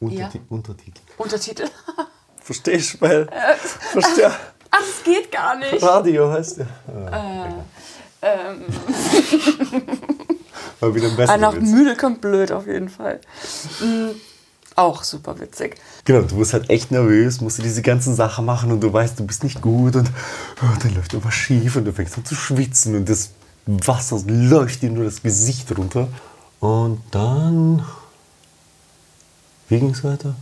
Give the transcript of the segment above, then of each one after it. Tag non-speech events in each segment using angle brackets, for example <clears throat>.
Unterti Untertitel. Untertitel. <laughs> Verstehst du? Weil, versteh, <laughs> Ach, das geht gar nicht. Radio heißt ja. Ähm, <laughs> Mal wieder ein besser. ah, nach müde kommt blöd auf jeden Fall. Mm, auch super witzig. Genau, du wirst halt echt nervös, musst du diese ganzen Sachen machen und du weißt, du bist nicht gut und oh, dann läuft irgendwas schief und du fängst an zu schwitzen und das Wasser läuft dir nur das Gesicht runter. Und dann. Wie ging's weiter?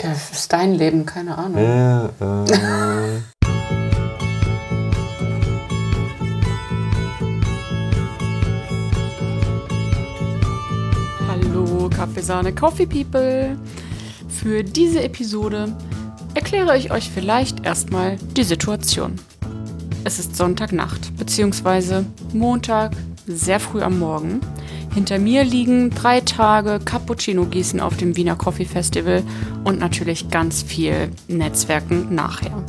Ja, das ist dein Leben, keine Ahnung. Ja, äh, <laughs> Hallo Kaffeesahne Coffee People. Für diese Episode erkläre ich euch vielleicht erstmal die Situation. Es ist Sonntagnacht bzw. Montag, sehr früh am Morgen. Hinter mir liegen drei Tage Cappuccino gießen auf dem Wiener Coffee Festival und natürlich ganz viel Netzwerken nachher.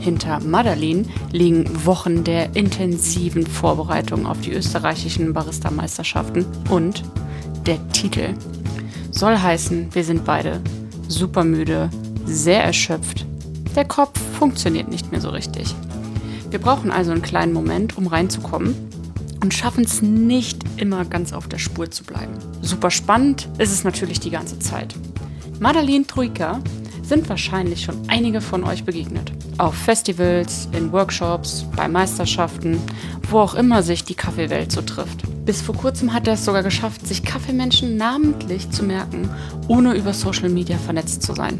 Hinter Madalin liegen Wochen der intensiven Vorbereitung auf die österreichischen Barista-Meisterschaften und der Titel. Soll heißen, wir sind beide super müde, sehr erschöpft. Der Kopf funktioniert nicht mehr so richtig. Wir brauchen also einen kleinen Moment, um reinzukommen und schaffen es nicht immer ganz auf der Spur zu bleiben. Super spannend ist es natürlich die ganze Zeit. Madeleine Troika sind wahrscheinlich schon einige von euch begegnet. Auf Festivals, in Workshops, bei Meisterschaften, wo auch immer sich die Kaffeewelt so trifft. Bis vor kurzem hat er es sogar geschafft, sich Kaffeemenschen namentlich zu merken, ohne über Social Media vernetzt zu sein.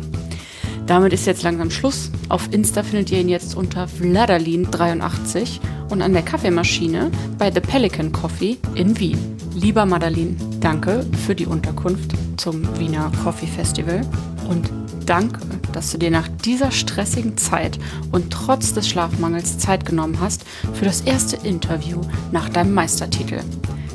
Damit ist jetzt langsam Schluss. Auf Insta findet ihr ihn jetzt unter Vladalin83 und an der Kaffeemaschine bei The Pelican Coffee in Wien. Lieber Madalin, danke für die Unterkunft zum Wiener Coffee Festival und danke, dass du dir nach dieser stressigen Zeit und trotz des Schlafmangels Zeit genommen hast für das erste Interview nach deinem Meistertitel.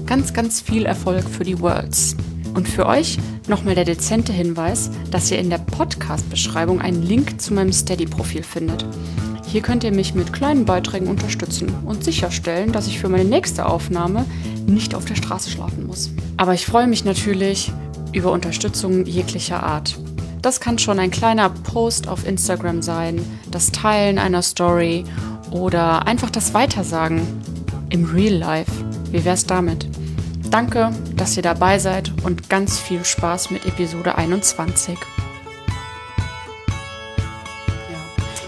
Ganz, ganz viel Erfolg für die Worlds. Und für euch nochmal der dezente Hinweis, dass ihr in der Podcast-Beschreibung einen Link zu meinem Steady-Profil findet. Hier könnt ihr mich mit kleinen Beiträgen unterstützen und sicherstellen, dass ich für meine nächste Aufnahme nicht auf der Straße schlafen muss. Aber ich freue mich natürlich über Unterstützung jeglicher Art. Das kann schon ein kleiner Post auf Instagram sein, das Teilen einer Story oder einfach das Weitersagen im Real Life. Wie wär's damit? Danke, dass ihr dabei seid und ganz viel Spaß mit Episode 21.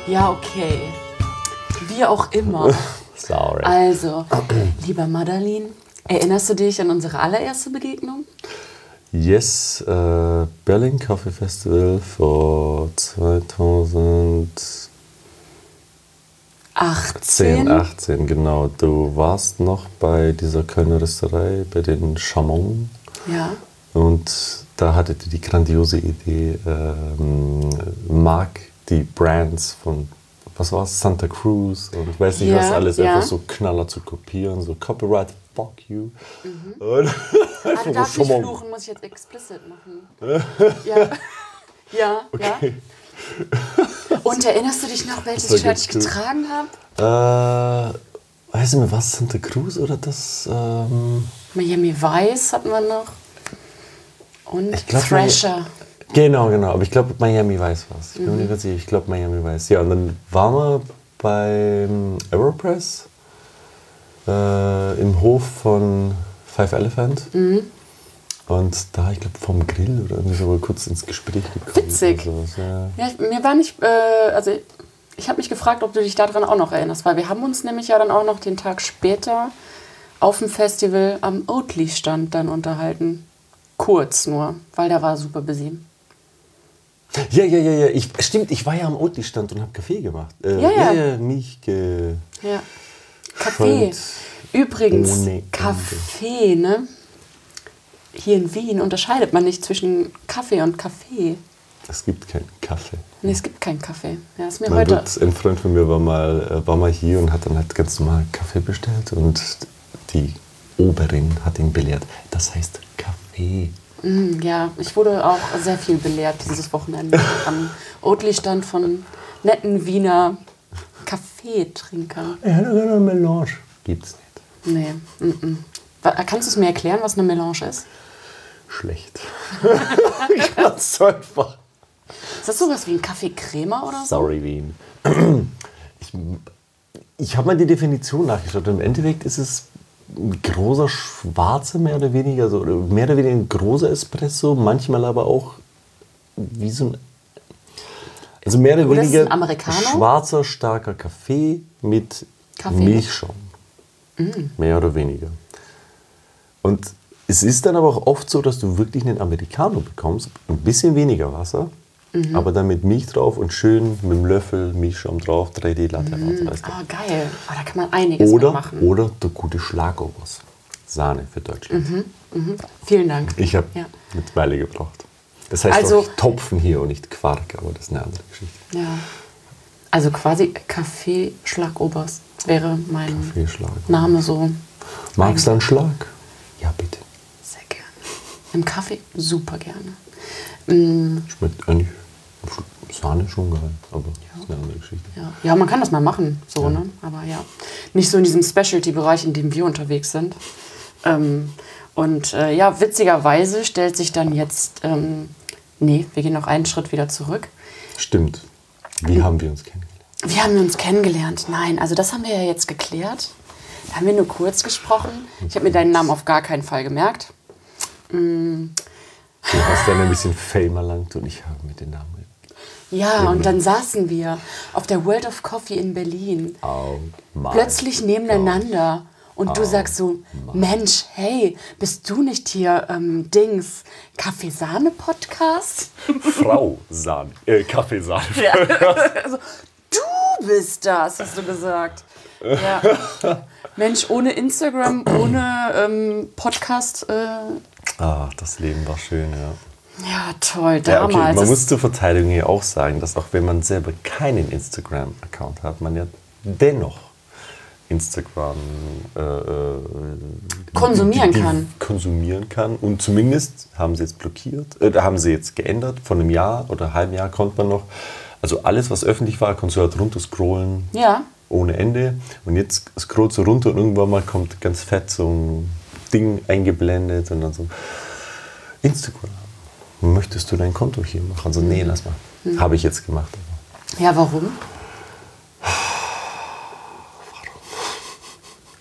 Ja, ja okay. Wie auch immer. <laughs> sorry. Also, lieber Madalin, erinnerst du dich an unsere allererste Begegnung? Yes, äh, Berlin Coffee Festival vor 2010, 18? 18, genau. Du warst noch bei dieser Kölner Rösterei, bei den Chamon. Ja. Und da hattet ihr die grandiose Idee, ähm, mag die Brands von, was war es, Santa Cruz und ich weiß nicht Ja, was alles, ja. einfach so Knaller zu kopieren, so Copyright, fuck you. <laughs> Und Ah, nicht Chamon. fluchen, muss ich jetzt explicit machen. <laughs> ja. Ja, Okay. ja. Und erinnerst du dich noch, welches war Shirt ich getragen habe? Äh, weiß ich mehr, was Santa Cruz oder das? Ähm, Miami Vice hatten wir noch. Und glaub, Thrasher. genau, genau. Aber ich glaube, Miami weiß was. Ich bin Mhm. mir nicht ganz sicher. Ich glaube, Miami weiß. Ja, und dann waren wir beim Aeropress äh, im Hof von Five Elephant. Mhm. Und da, ich glaube, vom Grill oder irgendwie so kurz ins Gespräch gekommen. Witzig. ja. Ja, ich- mir war nicht, äh, also ich habe mich gefragt, ob du dich daran auch noch erinnerst, weil wir haben uns nämlich ja dann auch noch den Tag später auf dem Festival am Oatly-Stand dann unterhalten. Kurz nur, weil der war super busy. Ja, ja, ja, ja. Ich, stimmt, ich war ja am Oatly-Stand und habe Kaffee gemacht. Äh, Ja, ja. ja, Milch ge... Ja. Kaffee. Übrigens. Kaffee, ne? Hier in Wien unterscheidet man nicht zwischen Kaffee und Kaffee. Es gibt keinen Kaffee. Nee, es gibt keinen Kaffee. Ja, ist mir Mein heute. Dutz, ein Freund von mir war mal, äh, war mal hier und hat dann halt ganz normal Kaffee bestellt und die Oberin hat ihn belehrt. Das heißt Kaffee. Mm, Ja, ich wurde auch sehr viel belehrt dieses Wochenende am Oatly-Stand von netten Wiener Kaffeetrinkern. Ja, eine Melange. Gibt's nicht. Nee, mm -mm. Kannst du es mir erklären, was eine Melange ist? Schlecht. <laughs> Ganz einfach. Ist das sowas wie ein Kaffee Crema oder so? Sorry, Wien. <clears throat> Ich, ich habe mal die Definition nachgeschaut. Im Endeffekt ist es ein großer schwarzer, mehr oder weniger, so, oder mehr oder weniger ein großer Espresso, manchmal aber auch wie so ein. Also mehr oder Oder weniger schwarzer, starker Kaffee mit Kaffee. Milchschaum. Mehr oder weniger. Und es ist dann aber auch oft so, dass du wirklich einen Americano bekommst, ein bisschen weniger Wasser, Mhm. aber dann mit Milch drauf und schön mit dem Löffel Milchschaum drauf, 3D Latte weißt du. Ah, geil. Oh, da kann man einiges Oder, mitmachen. oder der gute Schlagobers. Sahne für Deutschland. Vielen Dank. Ich habe Ja. eine Weile gebraucht. Das heißt Also- auch Topfen hier und nicht Quark, aber das ist eine andere Geschichte. Ja. Also quasi Kaffee Schlagobers wäre mein. Name so. Magst du einen Schlag? Ja, bitte. Im Kaffee super gerne. Mm, Schmeckt eigentlich Sahne schon geil, aber das ist eine andere Geschichte. ja. ja, man kann das mal machen, so, ne? Aber ja, nicht so in diesem Specialty-Bereich, in dem wir unterwegs sind. Ähm, und äh, ja, witzigerweise stellt sich dann jetzt, ähm, nee, wir gehen noch einen Schritt wieder zurück. Stimmt. Wie haben wir uns kennengelernt? Wir haben uns kennengelernt. Nein, also das haben wir ja jetzt geklärt. Da haben wir nur kurz gesprochen. Ich habe mir deinen Namen auf gar keinen Fall gemerkt. Du hast dann ein bisschen Fame erlangt und ich habe mit den Namen. Ja, und dann saßen wir auf der World of Coffee in Berlin. Oh Plötzlich nebeneinander. Und du sagst so, Mensch, hey, bist du nicht hier ähm, Dings Kaffeesahne-Podcast? Frau Sahne. Äh, Kaffeesahne. <laughs> also, du bist das, hast du gesagt. Ja. <laughs> Mensch, ohne Instagram, ohne ähm, Podcast. Äh, Ah, das Leben war schön, ja. ja, toll, Ja, okay. damals. Man muss zur Verteidigung hier auch sagen, dass auch wenn man selber keinen Instagram-Account hat, man ja dennoch Instagram äh, äh, Konsumieren die- die- kann. Konsumieren kann. Und zumindest haben sie jetzt blockiert, äh, haben sie jetzt geändert. Von einem Jahr oder einem halben Jahr konnte man noch. Also alles, was öffentlich war, konntest du halt runter scrollen. Ja. Ohne Ende. Und jetzt scrollst du runter und irgendwann mal kommt ganz fett so ein Ding eingeblendet und dann so Instagram. Möchtest du dein Konto hier machen? Also nee, lass mal. Mhm. Habe ich jetzt gemacht. Ja, warum?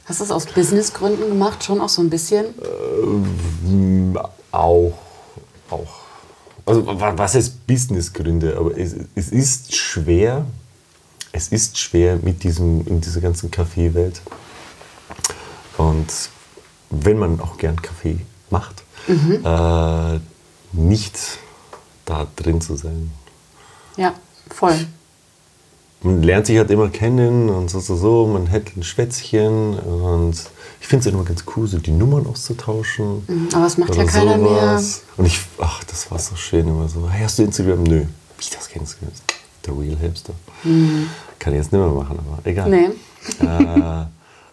Hast du das aus Businessgründen gemacht? Schon auch so ein bisschen? Auch, auch. Also wa- was heißt Businessgründe? Aber es, es ist schwer, es ist schwer mit diesem, in dieser ganzen Kaffeewelt. Und wenn man auch gern Kaffee macht, äh, nicht da drin zu sein. Ja, voll. Man lernt sich halt immer kennen und so, so, so. Man hält ein Schwätzchen und ich finde es immer ganz cool, so die Nummern auszutauschen. Aber das macht ja keiner mehr. sowas. Und ich, ach, das war so schön immer so. Hey, hast du Instagram? Nö. Wie das kennst du? Der Real Hipster. Kann ich jetzt nicht mehr machen, aber egal. Mhm. Nee. Äh,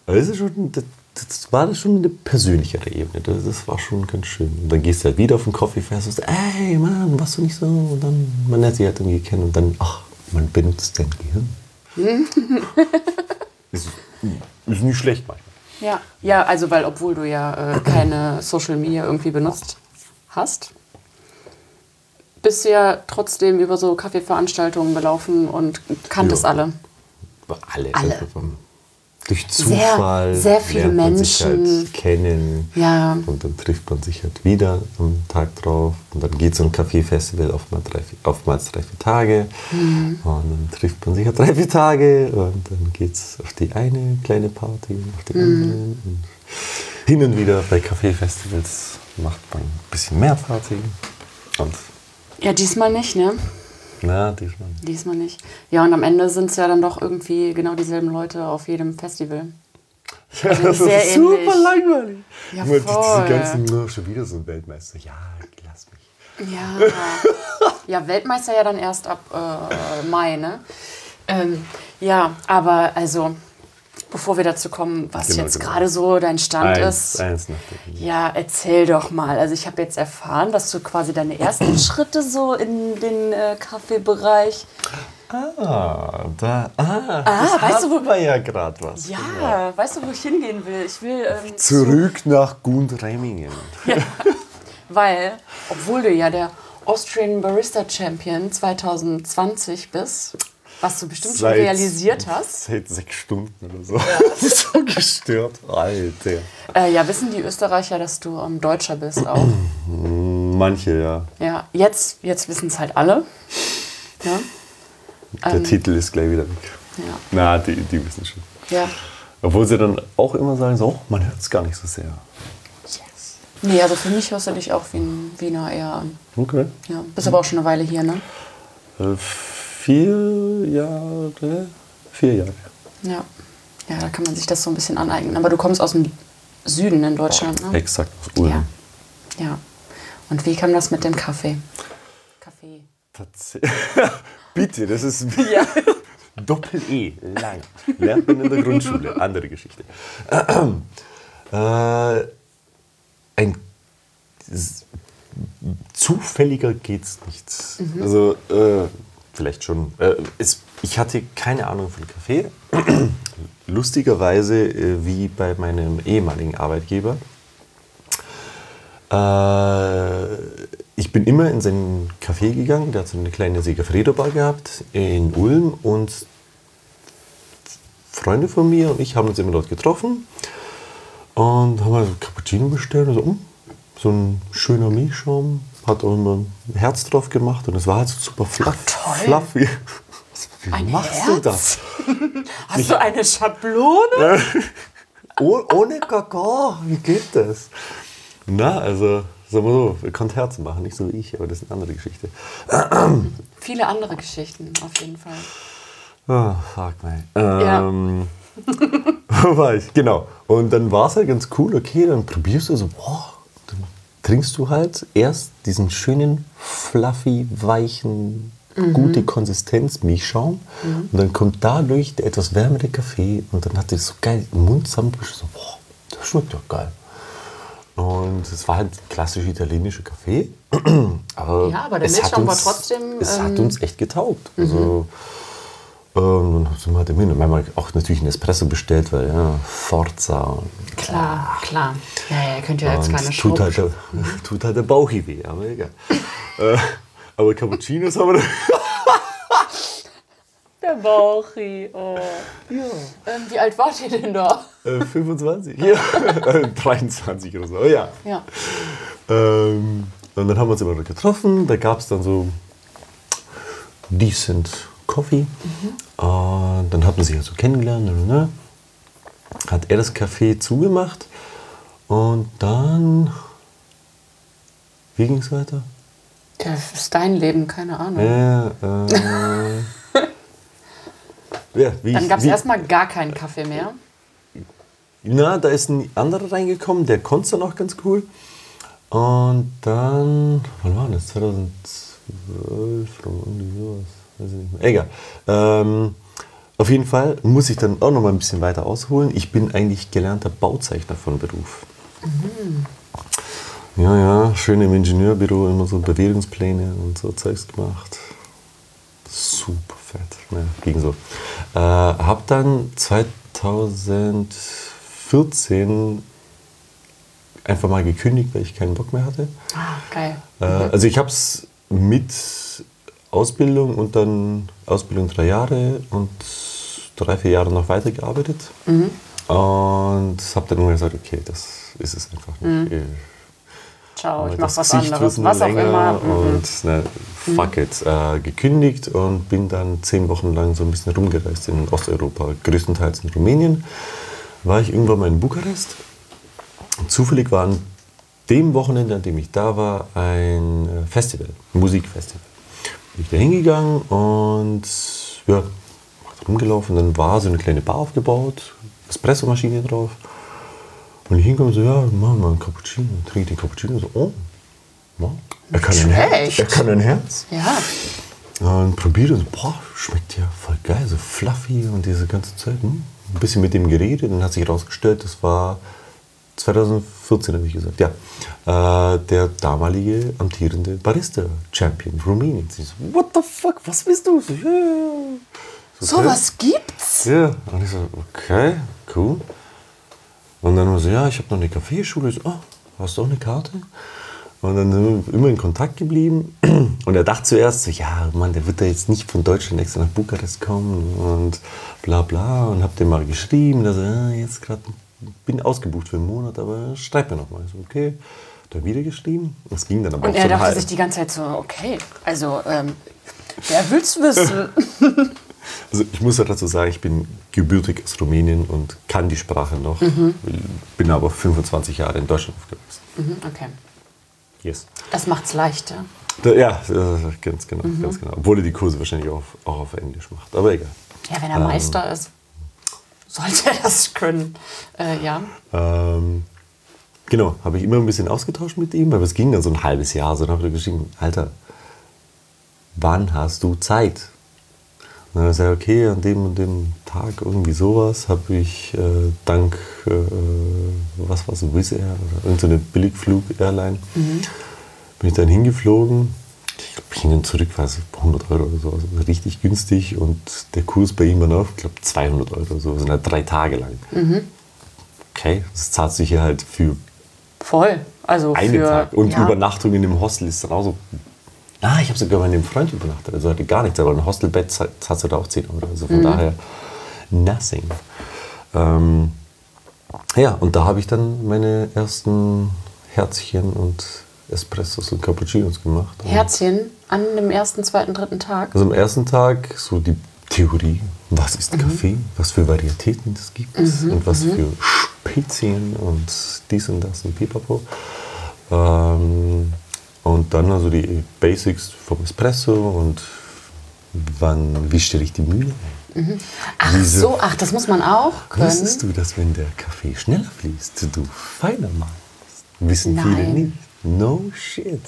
aber das, ist schon, das, das war schon eine persönlichere Ebene. Das, das war schon ganz schön. Und dann gehst du halt wieder auf den Coffee-Fest und sagst, ey Mann, warst du nicht so? Und dann, man lernt sich halt irgendwie kennen und dann, ach, man benutzt dein Gehirn. <laughs> ist, ist nicht schlecht manchmal. Ja, ja, also weil obwohl du ja äh, keine Social Media irgendwie benutzt hast, bist du ja trotzdem über so Kaffeeveranstaltungen gelaufen und kanntest Ja. alle. Alle. Alle. Durch Sehr- Zufall sehr viele lernt man sich Menschen. halt kennen. Ja. Und dann trifft man sich halt wieder am Tag drauf. Und dann geht so ein Kaffeefestival oftmals drei, vier- oftmals drei, vier Tage. Mhm. Und dann trifft man sich halt drei, vier Tage. Und dann geht es auf die eine kleine Party, auf die Mhm. andere. Und hin und wieder bei Kaffeefestivals macht man ein bisschen mehr Party. Und Ja, diesmal nicht, ne? Na, diesmal. Diesmal nicht. Ja, und am Ende sind es ja dann doch irgendwie genau dieselben Leute auf jedem Festival. <laughs> das sehr ist super ähnlich. langweilig. Ja, Immer die- voll. Diese ganzen, oh, schon wieder so ein Weltmeister. Ja, lass mich. Ja. ja, Weltmeister ja dann erst ab äh, Mai, ne? Ähm, ja, aber also, bevor wir dazu kommen, was Genau, jetzt genau. gerade so dein Stand Eins, ist. eins. Ja, erzähl doch mal. Also ich habe jetzt erfahren, dass du quasi deine ersten <clears throat> Schritte so in den äh, Kaffeebereich. Ah, da, ah, Ah, weißt du, wo- wir ja gerade was. Ja, weißt du, wo ich hingehen will? Ich will ähm, Zurück nach Gundremmingen. <laughs> Weil, obwohl du ja der Austrian Barista Champion 2020 bist, was du bestimmt schon Seit- realisiert hast. Seit sechs Stunden oder so. <laughs> Ist so gestört. Alter. Äh, ja, wissen die Österreicher, dass du ähm, Deutscher bist auch. <clears throat> Manche, ja. Ja, jetzt, jetzt wissen es halt alle. Ja, Der Ähm. Titel ist gleich wieder weg. ja, Na, die, die wissen schon. ja. Obwohl sie dann auch immer sagen, so, oh, man hört es gar nicht so sehr. Nee, also für mich hörst du dich auch wie ein Wiener eher an. Okay. Ja, bist aber auch schon eine Weile hier, ne? Äh, vier Jahre. Vier Jahre. Ja. Ja, da kann man sich das so ein bisschen aneignen. Aber du kommst aus dem Süden in Deutschland, ne? Exakt aus Ulm. Ja. Ja. Und wie kam das mit dem Kaffee? Kaffee. Tats- <laughs> Bitte, das ist Ja. <laughs> Doppel-E, lang. Lernt man in der Grundschule. Andere Geschichte. <clears throat> äh, ein zufälliger geht's nicht. Also, äh, vielleicht schon. Äh, es, ich hatte keine Ahnung von Kaffee. <clears throat> Lustigerweise, äh, wie bei meinem ehemaligen Arbeitgeber. Äh, ich bin immer in seinen Café gegangen, der hat so eine kleine Segafredo-Bar gehabt in Ulm und Freunde von mir und ich haben uns immer dort getroffen und haben also Cappuccino bestellt. Und so, mm, so ein schöner Milchschaum, hat auch immer ein Herz drauf gemacht und es war halt so super fluff, toll. fluffy. Wie Ein machst du Herz? das? Hast <laughs> du eine Schablone? <laughs> Oh, ohne Kakao, wie geht das? Na, also, sagen wir so, ihr könnt Herzen machen, nicht so wie ich, aber das ist eine andere Geschichte. <clears throat> Viele andere Geschichten, auf jeden Fall. Oh, fuck. Ja. Ähm, <laughs> wo war ich? Genau. Und dann war es halt ganz cool, okay, dann probierst du so, boah, trinkst du halt erst diesen schönen, fluffy, weichen, gute Konsistenz Milchschaum und dann kommt dadurch der etwas wärmere Kaffee und dann hat das so geil im Mund zusammengemischt, so, boah, das schmeckt ja geil. Und es war halt klassisch italienischer Kaffee. <clears throat> aber Ja, aber der es hat Milchschaum war trotzdem, Es hat ähm, uns echt getaugt. Also, ähm, dann sind wir halt immer hin. Manchmal auch natürlich einen Espresso bestellt, weil ja, Forza. Und, Klar, klar. Ja, ja, ihr könnt ja jetzt keine <laughs> tut halt, der, tut halt der Bauch weh, aber egal. äh, aber Cappuccinos haben wir <laughs> Der Bauchi, oh. Ähm, wie alt wart ihr denn da? äh, 25. Ja. <laughs> Äh, 23 oder so. Oh, ja. Ja. Ähm, und dann haben wir uns immer noch getroffen. Da gab es dann so decent Coffee. Und dann hat man sich also kennengelernt. Ne, ne, ne. Hat er das Café zugemacht. Und dann. Wie ging es weiter? Das ist dein Leben, keine Ahnung. Ja, äh, <laughs> ja, Dann gab es erstmal gar keinen Kaffee mehr. Na, da ist ein anderer reingekommen, der konnte dann auch ganz cool. Und dann, wann war das? 2012 oder irgendwie sowas. Egal. Ähm, auf jeden Fall muss ich dann auch noch mal ein bisschen weiter ausholen. Ich bin eigentlich gelernter Bauzeichner von Beruf. Ja, ja, schön im Ingenieurbüro immer so Bewegungspläne und so Zeugs gemacht. Super fett. Ne, ging so. Äh, hab dann 2014 einfach mal gekündigt, weil ich keinen Bock mehr hatte. Ah, geil. Äh, also ich habe es mit Ausbildung und dann Ausbildung drei Jahre und drei, vier Jahre noch weitergearbeitet. Und habe dann irgendwann gesagt, okay, das ist es einfach nicht. Ich- Ciao, ich aber mach das was Gesicht anderes. Was auch immer. Mhm. Und ne, fuck it, äh, gekündigt und bin dann zehn Wochen lang so ein bisschen rumgereist in Osteuropa, größtenteils in Rumänien. War ich irgendwann mal in Bukarest. Zufällig war an dem Wochenende, an dem ich da war, ein äh, Festival, ein Musikfestival. Bin ich da hingegangen und ja, rumgelaufen. Dann war so eine kleine Bar aufgebaut, Espressomaschine drauf. Und ich hinkomme so, ja, mach mal einen Cappuccino. Trinke den Cappuccino. So, oh, ja, er kann ein Herz. Er kann ein Herz. Ja. Und probiere so, boah, schmeckt ja voll geil, so fluffy und diese ganze Zeit. Hm? Ein bisschen mit dem geredet und hat sich herausgestellt, das war 2014, habe ich gesagt, ja, äh, der damalige amtierende Barista-Champion Rumäniens. Ich so, what the fuck, was bist du? So, ja. So, okay. Sowas gibt's? Ja, und ich so, okay, cool. Und dann war so, ja, ich habe noch eine Kaffeeschule. Ich so, ah, hast du auch eine Karte? Und dann sind wir immer in Kontakt geblieben. <clears throat> Und er dachte zuerst so, ja, Mann, der wird da jetzt nicht von Deutschland extra nach Bukarest kommen und bla bla. Und hab dem mal geschrieben, dass er ah, jetzt gerade bin ausgebucht für einen Monat, aber schreib mir noch mal. So, okay, dann wieder geschrieben. Es ging dann aber Und auch er so dachte halb. sich die ganze Zeit so, okay, also, ähm, wer will's wissen? <laughs> Also ich muss ja dazu sagen, ich bin gebürtig aus Rumänien und kann die Sprache noch. Bin aber 25 Jahre in Deutschland aufgewachsen. mhm, okay. Yes. Das macht's leichter. Da, ja, ganz genau, ganz genau. Obwohl er die Kurse wahrscheinlich auch, auch auf Englisch macht. Aber egal. Ja, wenn er Meister ist, sollte er das können. Äh, ja. Ähm, genau, habe ich immer ein bisschen ausgetauscht mit ihm, aber es ging dann so ein halbes Jahr. So, dann habe ich geschrieben, Alter, wann hast du Zeit? Und dann hat er gesagt, okay, an dem und dem Tag irgendwie sowas habe ich äh, dank, äh, was war es, Wizz Air oder irgendeine Billigflug-Airline, bin ich dann hingeflogen. Ich glaube, hin und zurück war es 100 Euro oder so, also richtig günstig. Und der Kurs bei ihm war noch, ich glaube, 200 Euro oder so, sind halt drei Tage lang. Okay, das zahlt sich hier halt für Voll. Also einen für, Tag. Und ja. Übernachtung in dem Hostel ist dann auch so. Ah, ich habe sogar bei einem Freund übernachtet. Also hatte gar nichts, aber ein Hostelbett zahlt- zahlst du da auch 10 Euro. Also Mhm. von daher nothing. Ähm, ja, und da habe ich dann meine ersten Herzchen und Espressos und Cappuccinos gemacht. Herzchen an dem ersten, zweiten, dritten Tag. also am ersten Tag so die Theorie, was ist Kaffee, was für Varietäten es gibt und was für Spezien und dies und das und pipapo. Ähm, und dann also die Basics vom Espresso und wann, wie stelle ich die Mühle ein? Ach Wieso- so, ach, das muss man auch können. Wusstest du, dass wenn der Kaffee schneller fließt, du feiner machst? Wissen viele Nein. nicht. No shit.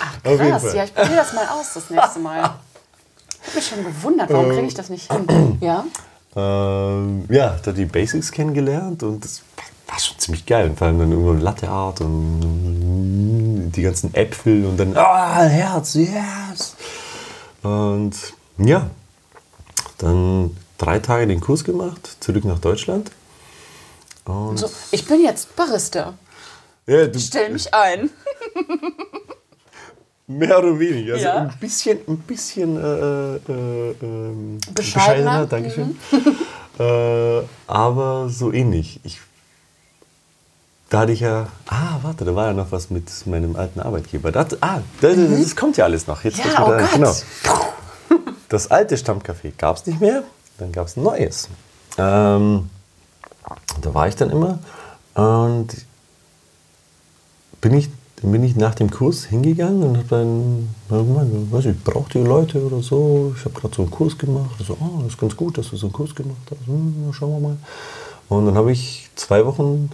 Ach, krass. Ja, ich probiere das mal aus das nächste Mal. Ich habe mich schon gewundert, warum kriege ich das nicht hin? Ja? Ähm, ja, da die Basics kennengelernt und das war schon ziemlich geil. Und vor allem dann irgendwann Latte Art und die ganzen Äpfel und dann, ah, Herz, yes! Und ja, dann drei Tage den Kurs gemacht, zurück nach Deutschland. Und So, ich bin jetzt Barista. Ja, du, Stell mich ein. <laughs> mehr oder weniger. Also Ja. ein bisschen, ein bisschen äh, äh, ähm, Bescheidener. Dankeschön. <laughs> äh, aber so ähnlich. Ich, da hatte ich ja, ah, warte, da war ja noch was mit meinem alten Arbeitgeber. Das, ah, das, das kommt ja alles noch. Jetzt Ja, oh da. Genau. Das alte Stammcafé gab es nicht mehr, dann gab es ein neues. Ähm, da war ich dann immer und bin ich, dann bin ich nach dem Kurs hingegangen und habe dann gemeint, weiß ich, braucht ihr Leute oder so? Ich habe gerade so einen Kurs gemacht. So, oh, das ist ganz gut, dass du so einen Kurs gemacht hast. Hm, schauen wir mal. Und dann habe ich zwei Wochen,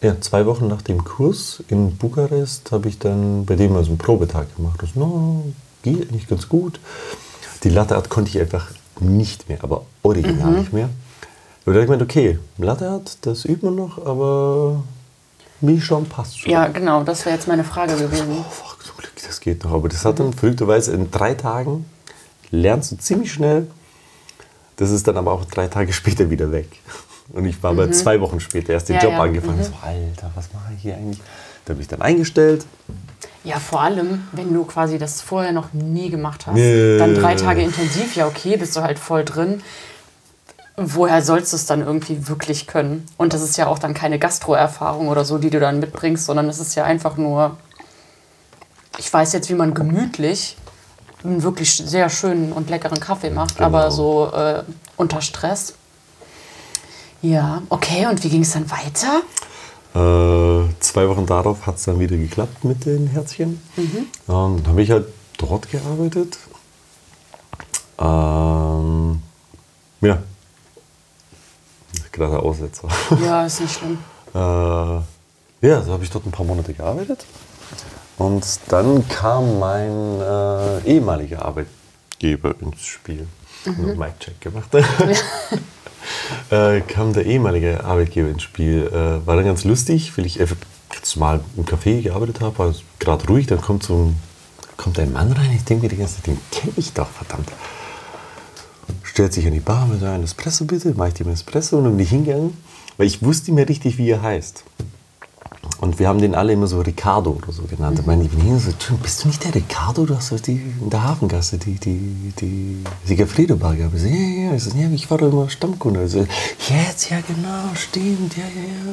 ja, zwei Wochen nach dem Kurs in Bukarest, habe ich dann bei dem also einen Probetag gemacht. Das, no, geht eigentlich ganz gut. Die Latte Art konnte ich einfach nicht mehr, aber original nicht mehr. Und da habe ich gemeint, okay, Latte Art, das übt man noch, aber Mischon passt schon. Ja, genau, das wäre jetzt meine Frage gewesen. Oh, fuck, zum Glück, das geht noch. Aber das hat dann verrückterweise in drei Tagen, lernst du ziemlich schnell. Das ist dann aber auch drei Tage später wieder weg. Und ich war aber zwei Wochen später erst den Ja, Job ja, angefangen. So, Alter, was mache ich hier eigentlich? Da bin ich dann eingestellt. Ja, vor allem, wenn du quasi das vorher noch nie gemacht hast. Nee. Dann drei Tage intensiv, ja okay, bist du halt voll drin. Woher sollst du es dann irgendwie wirklich können? Und das ist ja auch dann keine Gastro-Erfahrung oder so, die du dann mitbringst, sondern es ist ja einfach nur, ich weiß jetzt, wie man gemütlich einen wirklich sehr schönen und leckeren Kaffee macht, Genau. aber so äh, unter Stress. Ja, okay, und wie ging es dann weiter? Äh, zwei Wochen darauf hat es dann wieder geklappt mit den Herzchen. Und dann habe ich halt dort gearbeitet. Ähm, ja. Gerade Aussetzer. Ja, <laughs> ist nicht schlimm. Äh, ja, so habe ich dort ein paar Monate gearbeitet. Und dann kam mein äh, ehemaliger Arbeitgeber ins Spiel. Nur Mic-Check gemacht. <laughs> äh, kam der ehemalige Arbeitgeber ins Spiel. Äh, war dann ganz lustig, weil ich einfach normal im Café gearbeitet habe, war gerade ruhig. Dann kommt so ein, kommt ein Mann rein. Ich denke mir die ganze Zeit, den kenne ich doch, verdammt. Stellt sich an die Bar mit so einem Espresso bitte, mache ich dem Espresso und dann bin ich hingegangen, weil ich wusste mehr richtig, wie er heißt. Und wir haben den alle immer so Ricardo oder so genannt. Und meine Venedig so, "Tim, bist du nicht der Ricardo? Du hast doch die, in der Hafengasse die, die, die Sigafredo-Bar gehabt. Ich so, ja, ja. Ich, so, ja, ich war doch immer Stammkunde. Also, jetzt, ja, genau, stimmt, ja, ja, ja.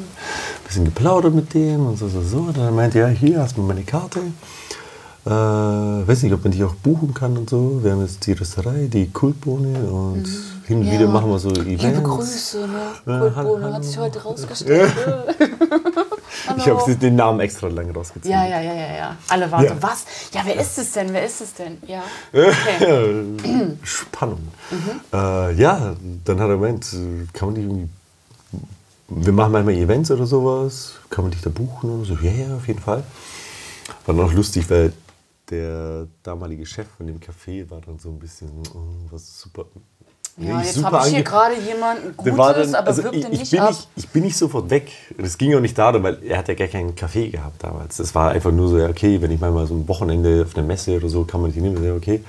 Bisschen geplaudert mit dem und so, so, so. Und dann meinte er, ja, hier hast du meine Karte. Äh, weiß nicht, ob man die auch buchen kann und so. Wir haben jetzt die Rösterei, die Kultbohne und hin und Ja. wieder machen wir so Events. Liebe Grüße, ne? Kultbohne hallo. hat sich heute rausgestellt. <laughs> Ich habe den Namen extra lang rausgezogen. Ja, ja, ja, ja, ja. Alle waren Ja. was? Ja, wer ist es denn? Wer ist es denn? Ja. Okay. <laughs> Spannung. Äh, ja, dann hat er gemeint, äh, kann man die irgendwie. Wir machen manchmal Events oder sowas, kann man dich da buchen? Und so, ja, ja, auf jeden Fall. War auch lustig, weil der damalige Chef von dem Café war dann so ein bisschen, oh, was super. Ja, Nee, jetzt habe ich hier gerade jemanden Gutes, dann- aber also wirkt ich, ich nicht bin ab. nicht, ich bin nicht sofort weg. Das ging auch nicht darum, weil er hat ja gar keinen Kaffee gehabt damals. Das war einfach nur so, okay, wenn ich mal so ein Wochenende auf einer Messe oder so, kann man die nehmen, okay.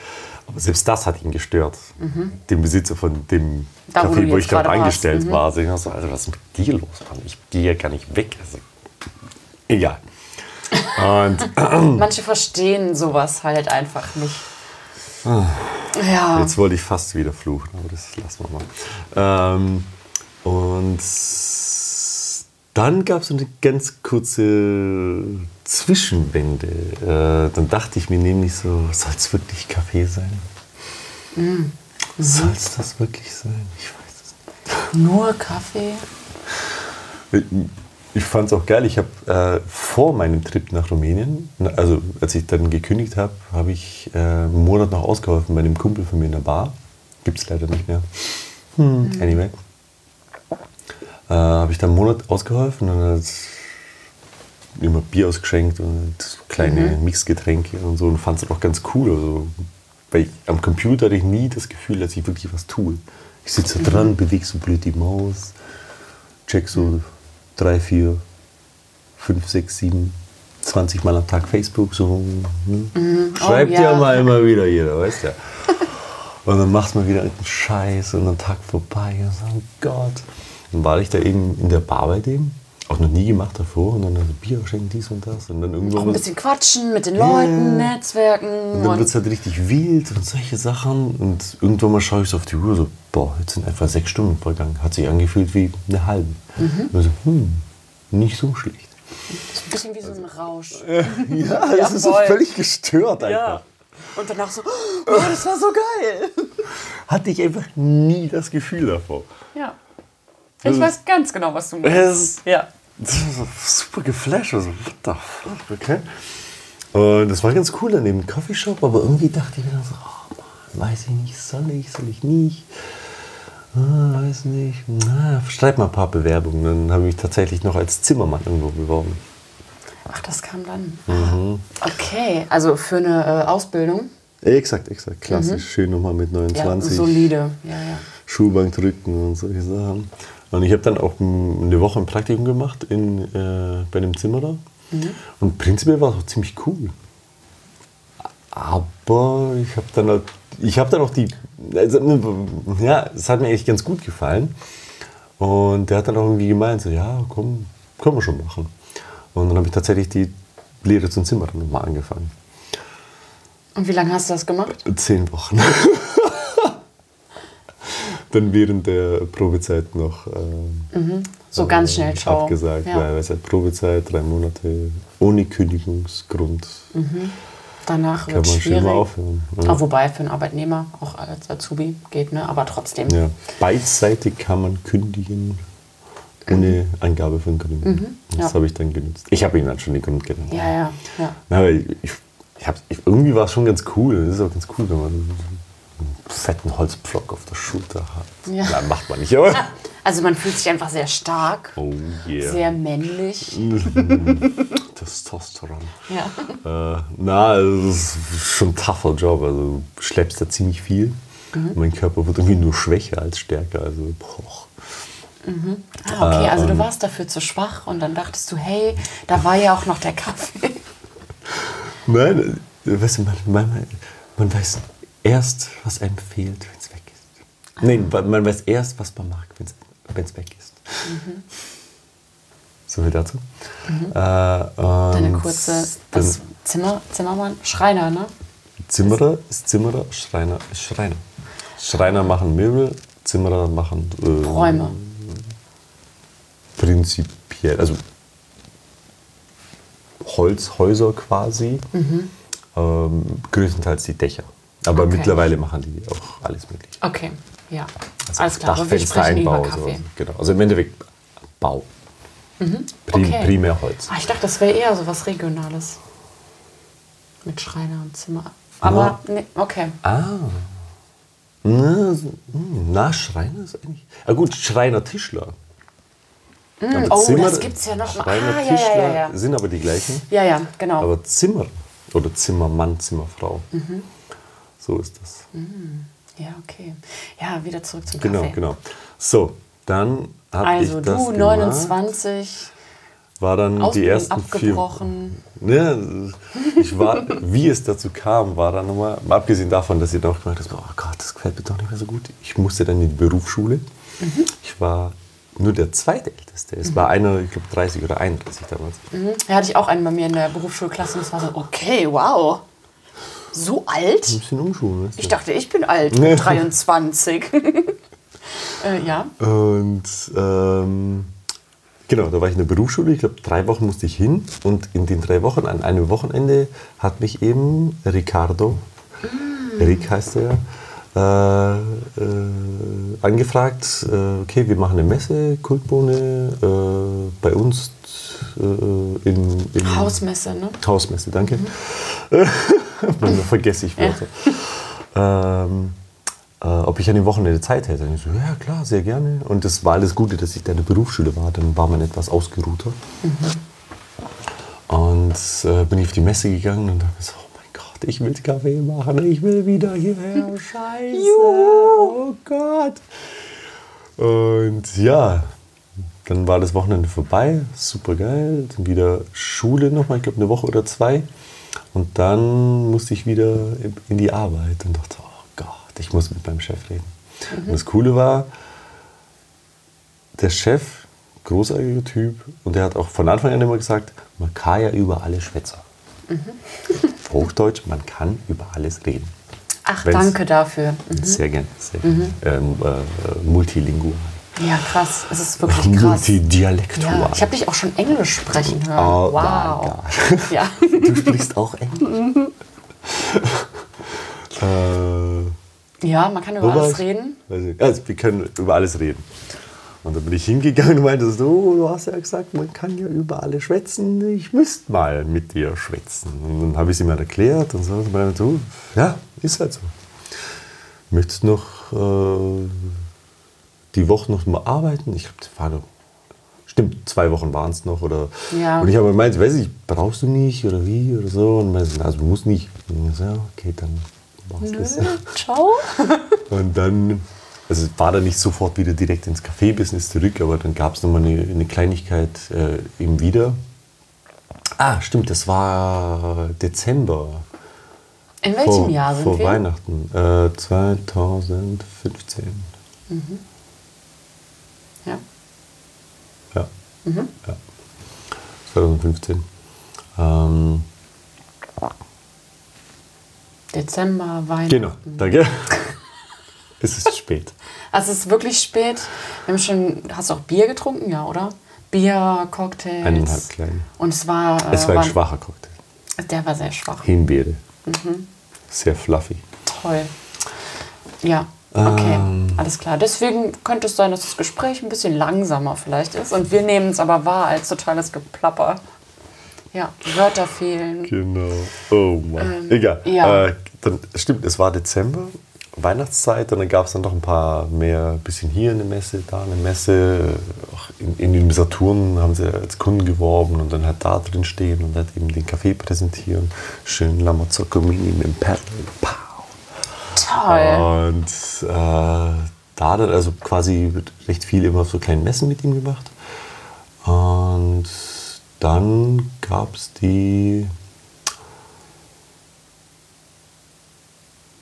Aber selbst das hat ihn gestört. Den Besitzer von dem Mhm. Da, wo Café, wo, jetzt ich gerade angestellt Mhm. war. Also ich dachte so, Alter, was ist mit dir los, Mann? Ich gehe ja gar nicht weg. Also, egal. Und <clears throat> Manche verstehen sowas halt einfach nicht. Ja. Jetzt wollte ich fast wieder fluchen, aber das lassen wir mal. Ähm, und dann gab es eine ganz kurze Zwischenwende. Äh, dann dachte ich mir nämlich so, soll es wirklich Kaffee sein? Soll es das wirklich sein? Ich weiß es Nur Kaffee? Ich fand es auch geil. Ich habe äh, vor meinem Trip nach Rumänien, also als ich dann gekündigt habe, habe ich äh, einen Monat noch ausgeholfen bei einem Kumpel von mir in der Bar. Gibt es leider nicht mehr. Hm. Anyway. Äh, habe ich dann einen Monat ausgeholfen und hat immer Bier ausgeschenkt und kleine Mixgetränke und so und fand es auch ganz cool. Also, weil ich, am Computer hatte ich nie das Gefühl, dass ich wirklich was tue. Ich sitze da dran, bewege so blöd die Maus, check so drei, vier, fünf, sechs, sieben, 20 Mal am Tag Facebook. So, hm. Schreibt ja. ja mal immer wieder jeder, weißt ja. <laughs> Und dann macht man wieder irgendeinen Scheiß und ein Tag vorbei und so, oh Gott. Dann war ich da eben in der Bar bei dem, auch noch nie gemacht davor und dann also Bier schenken, dies und das und dann Auch irgendwann ein bisschen quatschen mit den Leuten, Ja. Netzwerken. und dann wird es halt richtig wild und solche Sachen. Und irgendwann mal schaue ich so auf die Uhr, so, boah, jetzt sind etwa sechs Stunden vergangen. Hat sich angefühlt wie eine halbe. Mhm. Und so, hm, nicht so schlecht. ist ein bisschen wie so ein Rausch. Ja, <laughs> das ist so völlig gestört einfach. Ja. Und danach so, oh, das war so geil. <laughs> Hatte ich einfach nie das Gefühl davor. Ja. Ich weiß ganz genau, was du meinst. Ja. <laughs> super geflasht. Also, what the fuck, okay. Und das war ganz cool an dem Coffeeshop, aber irgendwie dachte ich mir dann so, oh Mann, weiß ich nicht, soll ich, soll ich nicht? Ah, weiß nicht. Na, schreib mal ein paar Bewerbungen. Dann habe ich mich tatsächlich noch als Zimmermann irgendwo beworben. Ach, das kam dann. Mhm. Okay, also für eine äh, Ausbildung. Exakt, exakt. Klassisch. Schön nochmal mit Ja, 29. solide. Ja, ja. Schulbank drücken und solche Sachen. Und ich habe dann auch eine Woche ein Praktikum gemacht in, äh, bei dem Zimmer da. Und prinzipiell war es auch ziemlich cool. Aber ich habe dann halt, ich habe dann auch die, also, ja, es hat mir eigentlich ganz gut gefallen. Und der hat dann auch irgendwie gemeint, so, ja, komm, können wir schon machen. Und dann habe ich tatsächlich die Lehre zum Zimmer dann nochmal angefangen. Und wie lange hast du das gemacht? Zehn Wochen. <laughs> Dann während der Probezeit noch ähm, So ganz schnell Show. abgesagt, Ja. weil es halt Probezeit, drei Monate ohne Kündigungsgrund. Danach Kann wird man schon mal schwierig. aufhören. Ja. Wobei für einen Arbeitnehmer, auch als Azubi geht, ne? aber trotzdem. Ja. Beidseitig kann man kündigen ohne Angabe von Gründen. Das Mhm. ja. habe ich dann genutzt. Ich habe ihnen dann schon die Grund genannt. Ja, ja, ja. Na, aber ich, ich, hab, ich, irgendwie war es schon ganz cool. Das ist auch ganz cool, wenn man fetten Holzpflock auf der Schulter hat. Ja. Na, macht man nicht, aber. <laughs> Also man fühlt sich einfach sehr stark, Oh yeah. sehr männlich. <laughs> Testosteron. Ja. Äh, na, also das ist schon ein tougher Job. Also du schleppst da ziemlich viel. Mhm. Mein Körper wird irgendwie nur schwächer als stärker. Also, boah. Ah, okay, also ähm, du warst dafür zu schwach und dann dachtest du, hey, da war ja auch noch der Kaffee. <laughs> Nein, äh, weißt du, man, man, man weiß erst, was einem fehlt, wenn es weg ist. Nein, man weiß erst, was man mag, wenn es weg ist. So viel dazu. Äh, Deine kurze was, Zimmer, Zimmermann, Schreiner, ne? Zimmerer ist Zimmerer, Schreiner ist Schreiner. Schreiner machen Möbel, Zimmerer machen äh, Räume. prinzipiell, also Holzhäuser quasi, ähm, größtenteils die Dächer. Aber Okay. mittlerweile machen die auch alles mögliche. Okay, ja. Also Alles klar, Dachfenster, sprechen über Einbau, Kaffee. sowas. Genau. Also im Endeffekt Bau. Prim, Okay. Primär Holz. Ah, ich dachte, das wäre eher so was Regionales. Mit Schreiner und Zimmer. Aber, nee, okay. Ah. Na, so- hm, na, Schreiner ist eigentlich. Ah gut, Schreiner Tischler. Aber oh, das gibt's ja noch. Schreiner Ah, ja, ja, Tischler ja, ja. sind aber die gleichen. Ja, ja, genau. Aber Zimmer oder Zimmermann, Zimmerfrau. Mhm. So ist das. ja, okay. Ja, wieder zurück zum Genau, Kaffee. genau. So, dann habe Also ich das du, gemacht. 29, war dann die Ausbildung ersten abgebrochen. vier. Ne, ich war, wie es dazu kam, war dann nochmal, mal abgesehen davon, dass dann auch gemerkt habe, oh Gott, das gefällt mir doch nicht mehr so gut. Ich musste dann in die Berufsschule. Mhm. Ich war nur der zweitälteste. Es war einer, ich glaube 30 oder 31 damals. Mhm. Da hatte ich auch einen bei mir in der Berufsschulklasse und es war so, okay, wow. So alt? Ein bisschen umschulen. Ich dachte, ich bin alt, mit 23. <laughs> äh, ja. Und ähm, genau, da war ich in der Berufsschule. Ich glaube, drei Wochen musste ich hin. Und in den drei Wochen, an einem Wochenende, hat mich eben Ricardo, Rick heißt er, äh, äh, angefragt, äh, okay, wir machen eine Messe, Kultbohne, äh, bei uns äh, in, in Hausmesse, ne? Hausmesse, danke. <laughs> Manchmal vergesse ich Wörter. Ähm, äh, ob ich an dem Wochenende Zeit hätte. Und ich so, ja klar, sehr gerne. Und das war alles Gute, dass ich da in der Berufsschule war. Dann war man etwas ausgeruhter. Und äh, bin ich auf die Messe gegangen und dachte so, Gott, ich will Kaffee machen, ich will wieder hierher. <laughs> Scheiße. oh Gott. Und ja, dann war das Wochenende vorbei, super geil. Dann wieder Schule nochmal, ich glaube eine Woche oder zwei. Und dann musste ich wieder in die Arbeit und dachte, oh Gott, ich muss mit meinem Chef reden. Und das Coole war, der Chef, großartiger Typ, und der hat auch von Anfang an immer gesagt, man kann ja über alles <laughs> Hochdeutsch, man kann über alles reden. Ach, Wenn's- danke dafür. Sehr gerne, sehr gerne. Ähm, äh, multilingual. Ja, krass. Es ist wirklich krass. Multidialektual. Ja, ich habe dich auch schon Englisch sprechen hören. Oh wow. Ja. <laughs> Du sprichst auch Englisch. <laughs> äh, ja, man kann über alles reden. Also, wir können über alles reden. Und dann bin ich hingegangen und meinte so, "Oh, du hast ja gesagt, man kann ja über alles schwätzen. Ich müsste mal mit dir schwätzen. Und dann habe ich es ihm mal erklärt und so. Und dann so, ja, ist halt so. Möchtest noch äh, die Woche noch mal arbeiten? Ich glaube, war noch, stimmt, zwei Wochen waren es noch. Oder, Ja. Und ich habe gemeint, weiß ich, brauchst du nicht oder wie oder so. Und meinte, so, also du musst nicht. Und ich so, ja, okay, dann machst du das. Ciao. <laughs> Und dann, also es war dann nicht sofort wieder direkt ins Kaffee-Business zurück, aber dann gab es nochmal eine, eine Kleinigkeit äh, eben wieder. Ah, stimmt, das war Dezember. In welchem vor, Jahr sind vor wir? Weihnachten. Äh, 2015. Ja. Ja. Mhm. ja. 2015. Ähm, Dezember, Weihnachten. genau, danke. <laughs> es ist spät. <laughs> Also es ist wirklich spät. Wir haben schon, hast du auch Bier getrunken, ja, oder? Bier, Cocktails. Eineinhalb kleine. Und es war. Es äh, war ein war- schwacher Cocktail. Der war sehr schwach. Himbeere. Mhm. Sehr fluffy. Toll. Ja, okay, Ähm. alles klar. Deswegen könnte es sein, dass das Gespräch ein bisschen langsamer vielleicht ist. Und wir nehmen es aber wahr als totales Geplapper. Ja, Wörter fehlen. Genau. Oh Mann. Egal. ja. Äh, dann, stimmt, es war Dezember, Weihnachtszeit und dann gab es dann noch ein paar mehr, bisschen hier eine Messe, da eine Messe. Auch in, in dem Saturn haben sie als Kunden geworben und dann halt da drin stehen und halt eben den Kaffee präsentieren. Schön Lamazocco Mini mit dem Paddle. Pow. Toll. Und äh, da dann also quasi wird recht viel immer so kleinen Messen mit ihm gemacht. Und dann gab es die.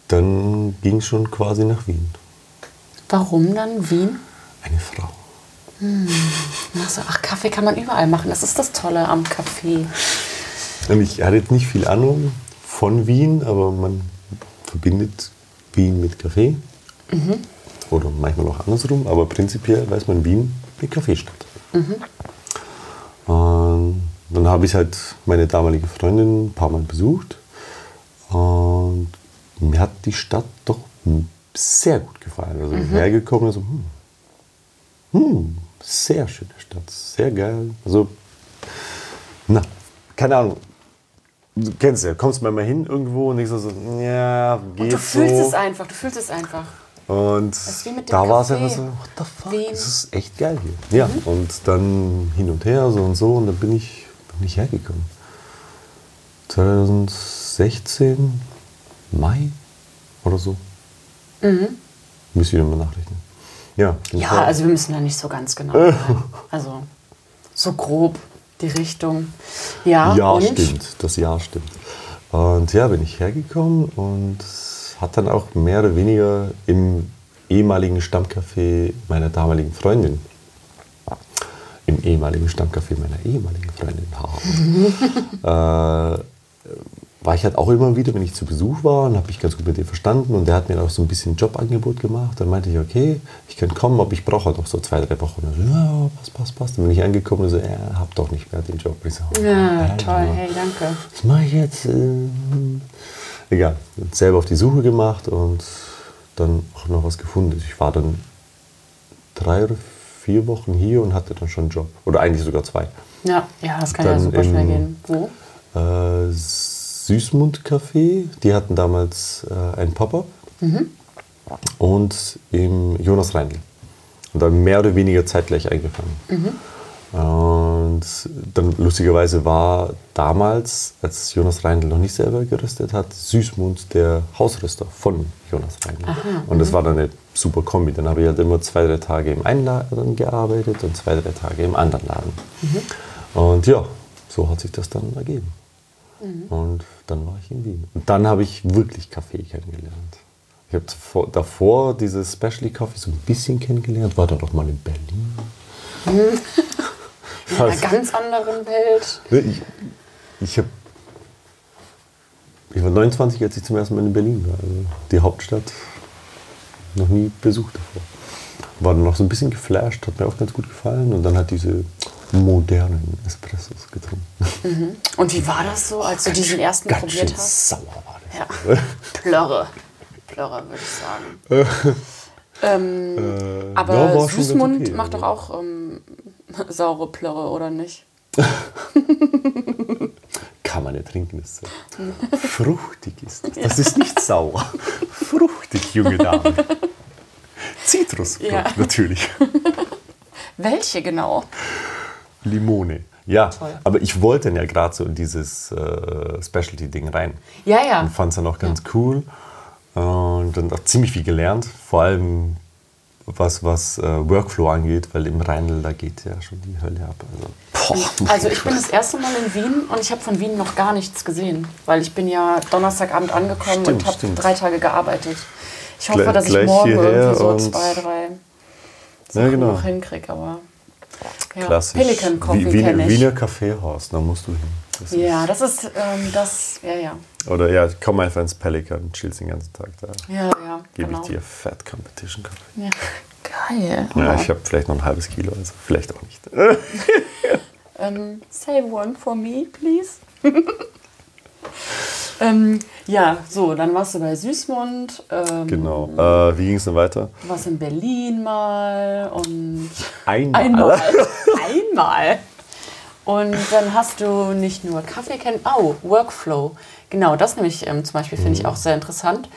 Dann ging es schon quasi nach Wien. Warum dann Wien? Eine Frau. Achso, ach, Kaffee kann man überall machen. Das ist das Tolle am Kaffee. Und ich hatte jetzt nicht viel Ahnung von Wien, aber man verbindet Wien mit Kaffee. Oder manchmal auch andersrum, aber prinzipiell weiß man Wien mit Kaffeestadt. Und dann habe ich halt meine damalige Freundin ein paar Mal besucht. Und mir hat die Stadt doch sehr gut gefallen. Also hergekommen, also, hm, hm, sehr schöne Stadt, sehr geil. Also, na, keine Ahnung. Du kennst ja, kommst mal hin irgendwo und denkst so, ja, geht Du fühlst so. es einfach, du fühlst es einfach. Und da war es einfach so, what the fuck, Wien. das ist echt geil hier. Ja, und dann hin und her, so und so, und dann bin ich, bin ich hergekommen. 2016, Mai oder so. Mhm. Ich wieder mal nachrechnen. Ja, Ja, also wir müssen da nicht so ganz genau <laughs> sein. Also so grob die Richtung. Ja, Ja, und stimmt. Das Jahr stimmt. Und ja, bin ich hergekommen und hat dann auch mehr oder weniger im ehemaligen Stammcafé meiner damaligen Freundin, im ehemaligen Stammcafé meiner ehemaligen Freundin, <laughs> äh, war ich halt auch immer wieder, wenn ich zu Besuch war und habe mich ganz gut mit ihr verstanden und der hat mir auch so ein bisschen Jobangebot gemacht. Dann meinte ich, okay, ich kann kommen, aber ich brauche halt noch so zwei, drei Wochen. Und so, ja, passt, passt, passt. Dann bin ich angekommen und so, ja, hab doch nicht mehr den Job. Ich so, Ja, Alter, toll, hey, danke. was mache ich jetzt? Äh, egal, selber auf die Suche gemacht und dann auch noch was gefunden. Ich war dann drei oder vier Wochen hier und hatte dann schon einen Job. Oder eigentlich sogar zwei. Ja, ja, das kann ja Dann super schnell gehen. Wo? Äh, Süßmund Café, die hatten damals äh, einen Pop-up. Und im Jonas Reindl. Und dann mehr oder weniger zeitgleich eingefangen. Und dann lustigerweise war damals, als Jonas Reindl noch nicht selber gerüstet hat, Süßmund der Hausrüster von Jonas Reindl. und das war dann eine super Kombi. Dann habe ich halt immer zwei, drei Tage im einen Laden gearbeitet und zwei, drei Tage im anderen Laden. Und ja, so hat sich das dann ergeben. Und dann war ich in Wien. Und dann habe ich wirklich Kaffee kennengelernt. Ich habe davor, dieses Specialty Coffee so ein bisschen kennengelernt, war dann auch mal in Berlin. <laughs> In einer ganz anderen Welt. Ich, ich, hab, ich war 29, als ich zum ersten Mal in Berlin war. Also die Hauptstadt noch nie besucht davor. War dann noch so ein bisschen geflasht, hat mir auch ganz gut gefallen. Und dann hat diese modernen Espressos getrunken. Und wie war das so, als du diesen ersten Ganz probiert schön hast? sauer war das. Ja. Plörre. Plörre, würde ich sagen. <laughs> ähm, aber ja, Süßmund okay, macht doch also. auch ähm, <laughs> saure Plörre, oder nicht? <laughs> Kann man ja trinken, ist so. Fruchtig ist das. Das ist nicht sauer. Fruchtig, junge Dame. Zitrusfrucht, Ja. natürlich. Welche genau? Limone. Ja, Toll. aber ich wollte dann ja gerade so in dieses äh, Specialty-Ding rein. Ja, ja. Und fand es dann auch ganz cool. Und dann auch ziemlich viel gelernt. Vor allem was, was äh, Workflow angeht, weil im Rheinl, da geht ja schon die Hölle ab. Also, boah, Also ich bin das erste Mal in Wien und ich habe von Wien noch gar nichts gesehen, weil ich bin ja Donnerstagabend angekommen Stimmt, und habe drei Tage gearbeitet. Ich hoffe, dass ich morgen irgendwie so zwei, drei ja, Sachen genau. noch hinkriege, aber ja. Klassisch. Pelican Coffee Wie- Wiener, ich. Wiener Kaffeehaus, da musst du hin. Das Ja, das ist ähm, das, ja, ja. Oder ja, komm einfach ins Pelican, chillst den ganzen Tag da. Ja, ja, Gebe genau. ich dir Fat Competition Kaffee. Ja. <laughs> Geil. Ja, ich habe vielleicht noch ein halbes Kilo, also vielleicht auch nicht. <laughs> Ähm, save one for me, please. <laughs> ähm, ja, so, dann warst du bei Süßmund. Ähm, Genau. Äh, wie ging es denn weiter? Du warst in Berlin mal und Einmal. einmal. <laughs> einmal. Und dann hast du nicht nur Kaffee kennen, oh, Workflow. Genau, das nämlich ähm, zum Beispiel finde ich Mhm. auch sehr interessant,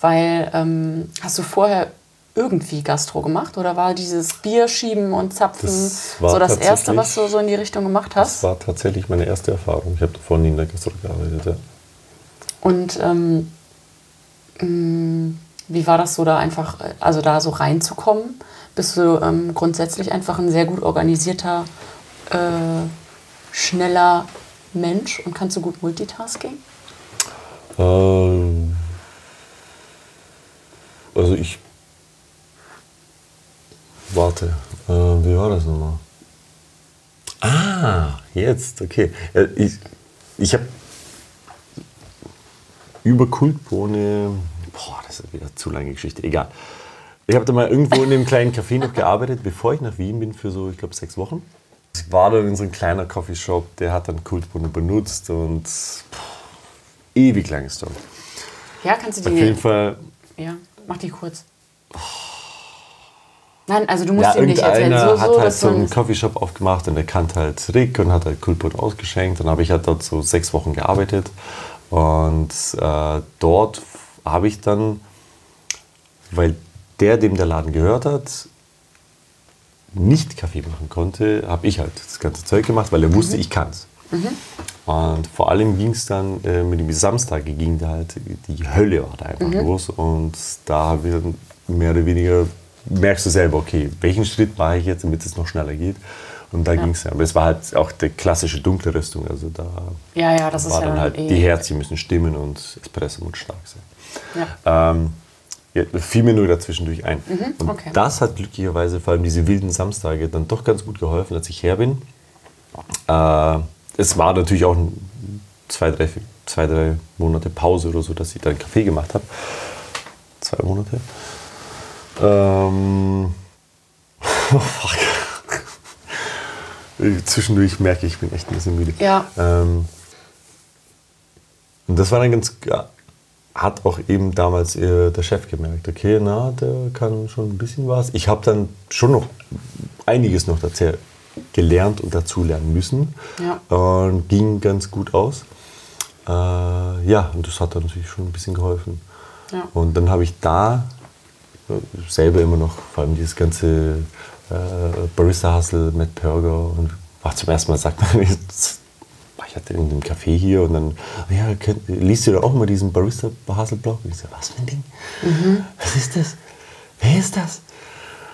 weil ähm, hast du vorher irgendwie Gastro gemacht oder war dieses Bier schieben und zapfen Das so das erste, was du so in die Richtung gemacht Das hast? war tatsächlich meine erste Erfahrung. Ich habe davor nie in der Gastro gearbeitet. Ja. Und ähm, mh, wie war das so da einfach, also da so reinzukommen? Bist du ähm, grundsätzlich einfach ein sehr gut organisierter, äh, schneller Mensch und kannst du gut Multitasking? Ähm, also ich warte. Äh, wie war das nochmal? Ah, jetzt, okay. Ja, ich ich habe über Kultbohne, boah, das ist wieder zu lange Geschichte, egal. Ich habe da mal irgendwo in einem kleinen Café noch gearbeitet, bevor ich nach Wien bin für so, ich glaube, sechs Wochen. Ich war dann in so einem kleinen Coffeeshop, der hat dann Kultbohne benutzt und pff, ewig lange Story. Ja, kannst du Auf die. jeden Fall Ja, mach die kurz. Nein, also du musst Ja, ihn nicht erzählen. irgendeiner So, hat so, halt so einen Coffeeshop aufgemacht und der kannte halt Rick und hat halt Kultbrot ausgeschenkt. Dann habe ich halt dort so sechs Wochen gearbeitet und äh, dort habe ich dann, weil der, dem der Laden gehört hat, nicht Kaffee machen konnte, habe ich halt das ganze Zeug gemacht, weil er wusste, ich kann es. Und vor allem ging es dann äh, mit dem Samstag, ging da halt, die Hölle war da einfach los. Und da haben wir dann mehr oder weniger, merkst du selber, okay, welchen Schritt mache ich jetzt, damit es noch schneller geht. Und da ging es ja. Aber es war halt auch die klassische dunkle Rüstung. Also da Ja, ja, das ist war ja dann dann halt, eh- die Herzchen müssen stimmen und Espresso muss stark sein. Ja. Ähm, ja, fiel mir nur dazwischendurch ein. und Mhm, okay. das hat glücklicherweise vor allem diese wilden Samstage dann doch ganz gut geholfen, als ich her bin. Äh, es war natürlich auch zwei, drei, zwei, drei Monate Pause oder so, dass ich dann Kaffee gemacht habe. Zwei Monate. Ähm, <laughs> oh, fuck. Zwischendurch merke ich, ich bin echt ein bisschen müde. Ja. Ähm, und das war dann ganz, hat auch eben damals äh, der Chef gemerkt, okay, na, der kann schon ein bisschen was. Ich habe dann schon noch einiges noch dazu gelernt und dazulernen müssen. Ja. Und ging ganz gut aus. Äh, ja, und das hat dann natürlich schon ein bisschen geholfen. Ja. Und dann habe ich da äh, selber immer noch, vor allem dieses ganze äh, Barista-Hustle, Matt Perger und war zum ersten Mal sagt man, <laughs> ich hatte in einem Café hier und dann, ja, könnt, liest du da auch mal diesen Barista-Hustle-Blog? Ich so, was für ein Ding? Was ist das? Wer ist das?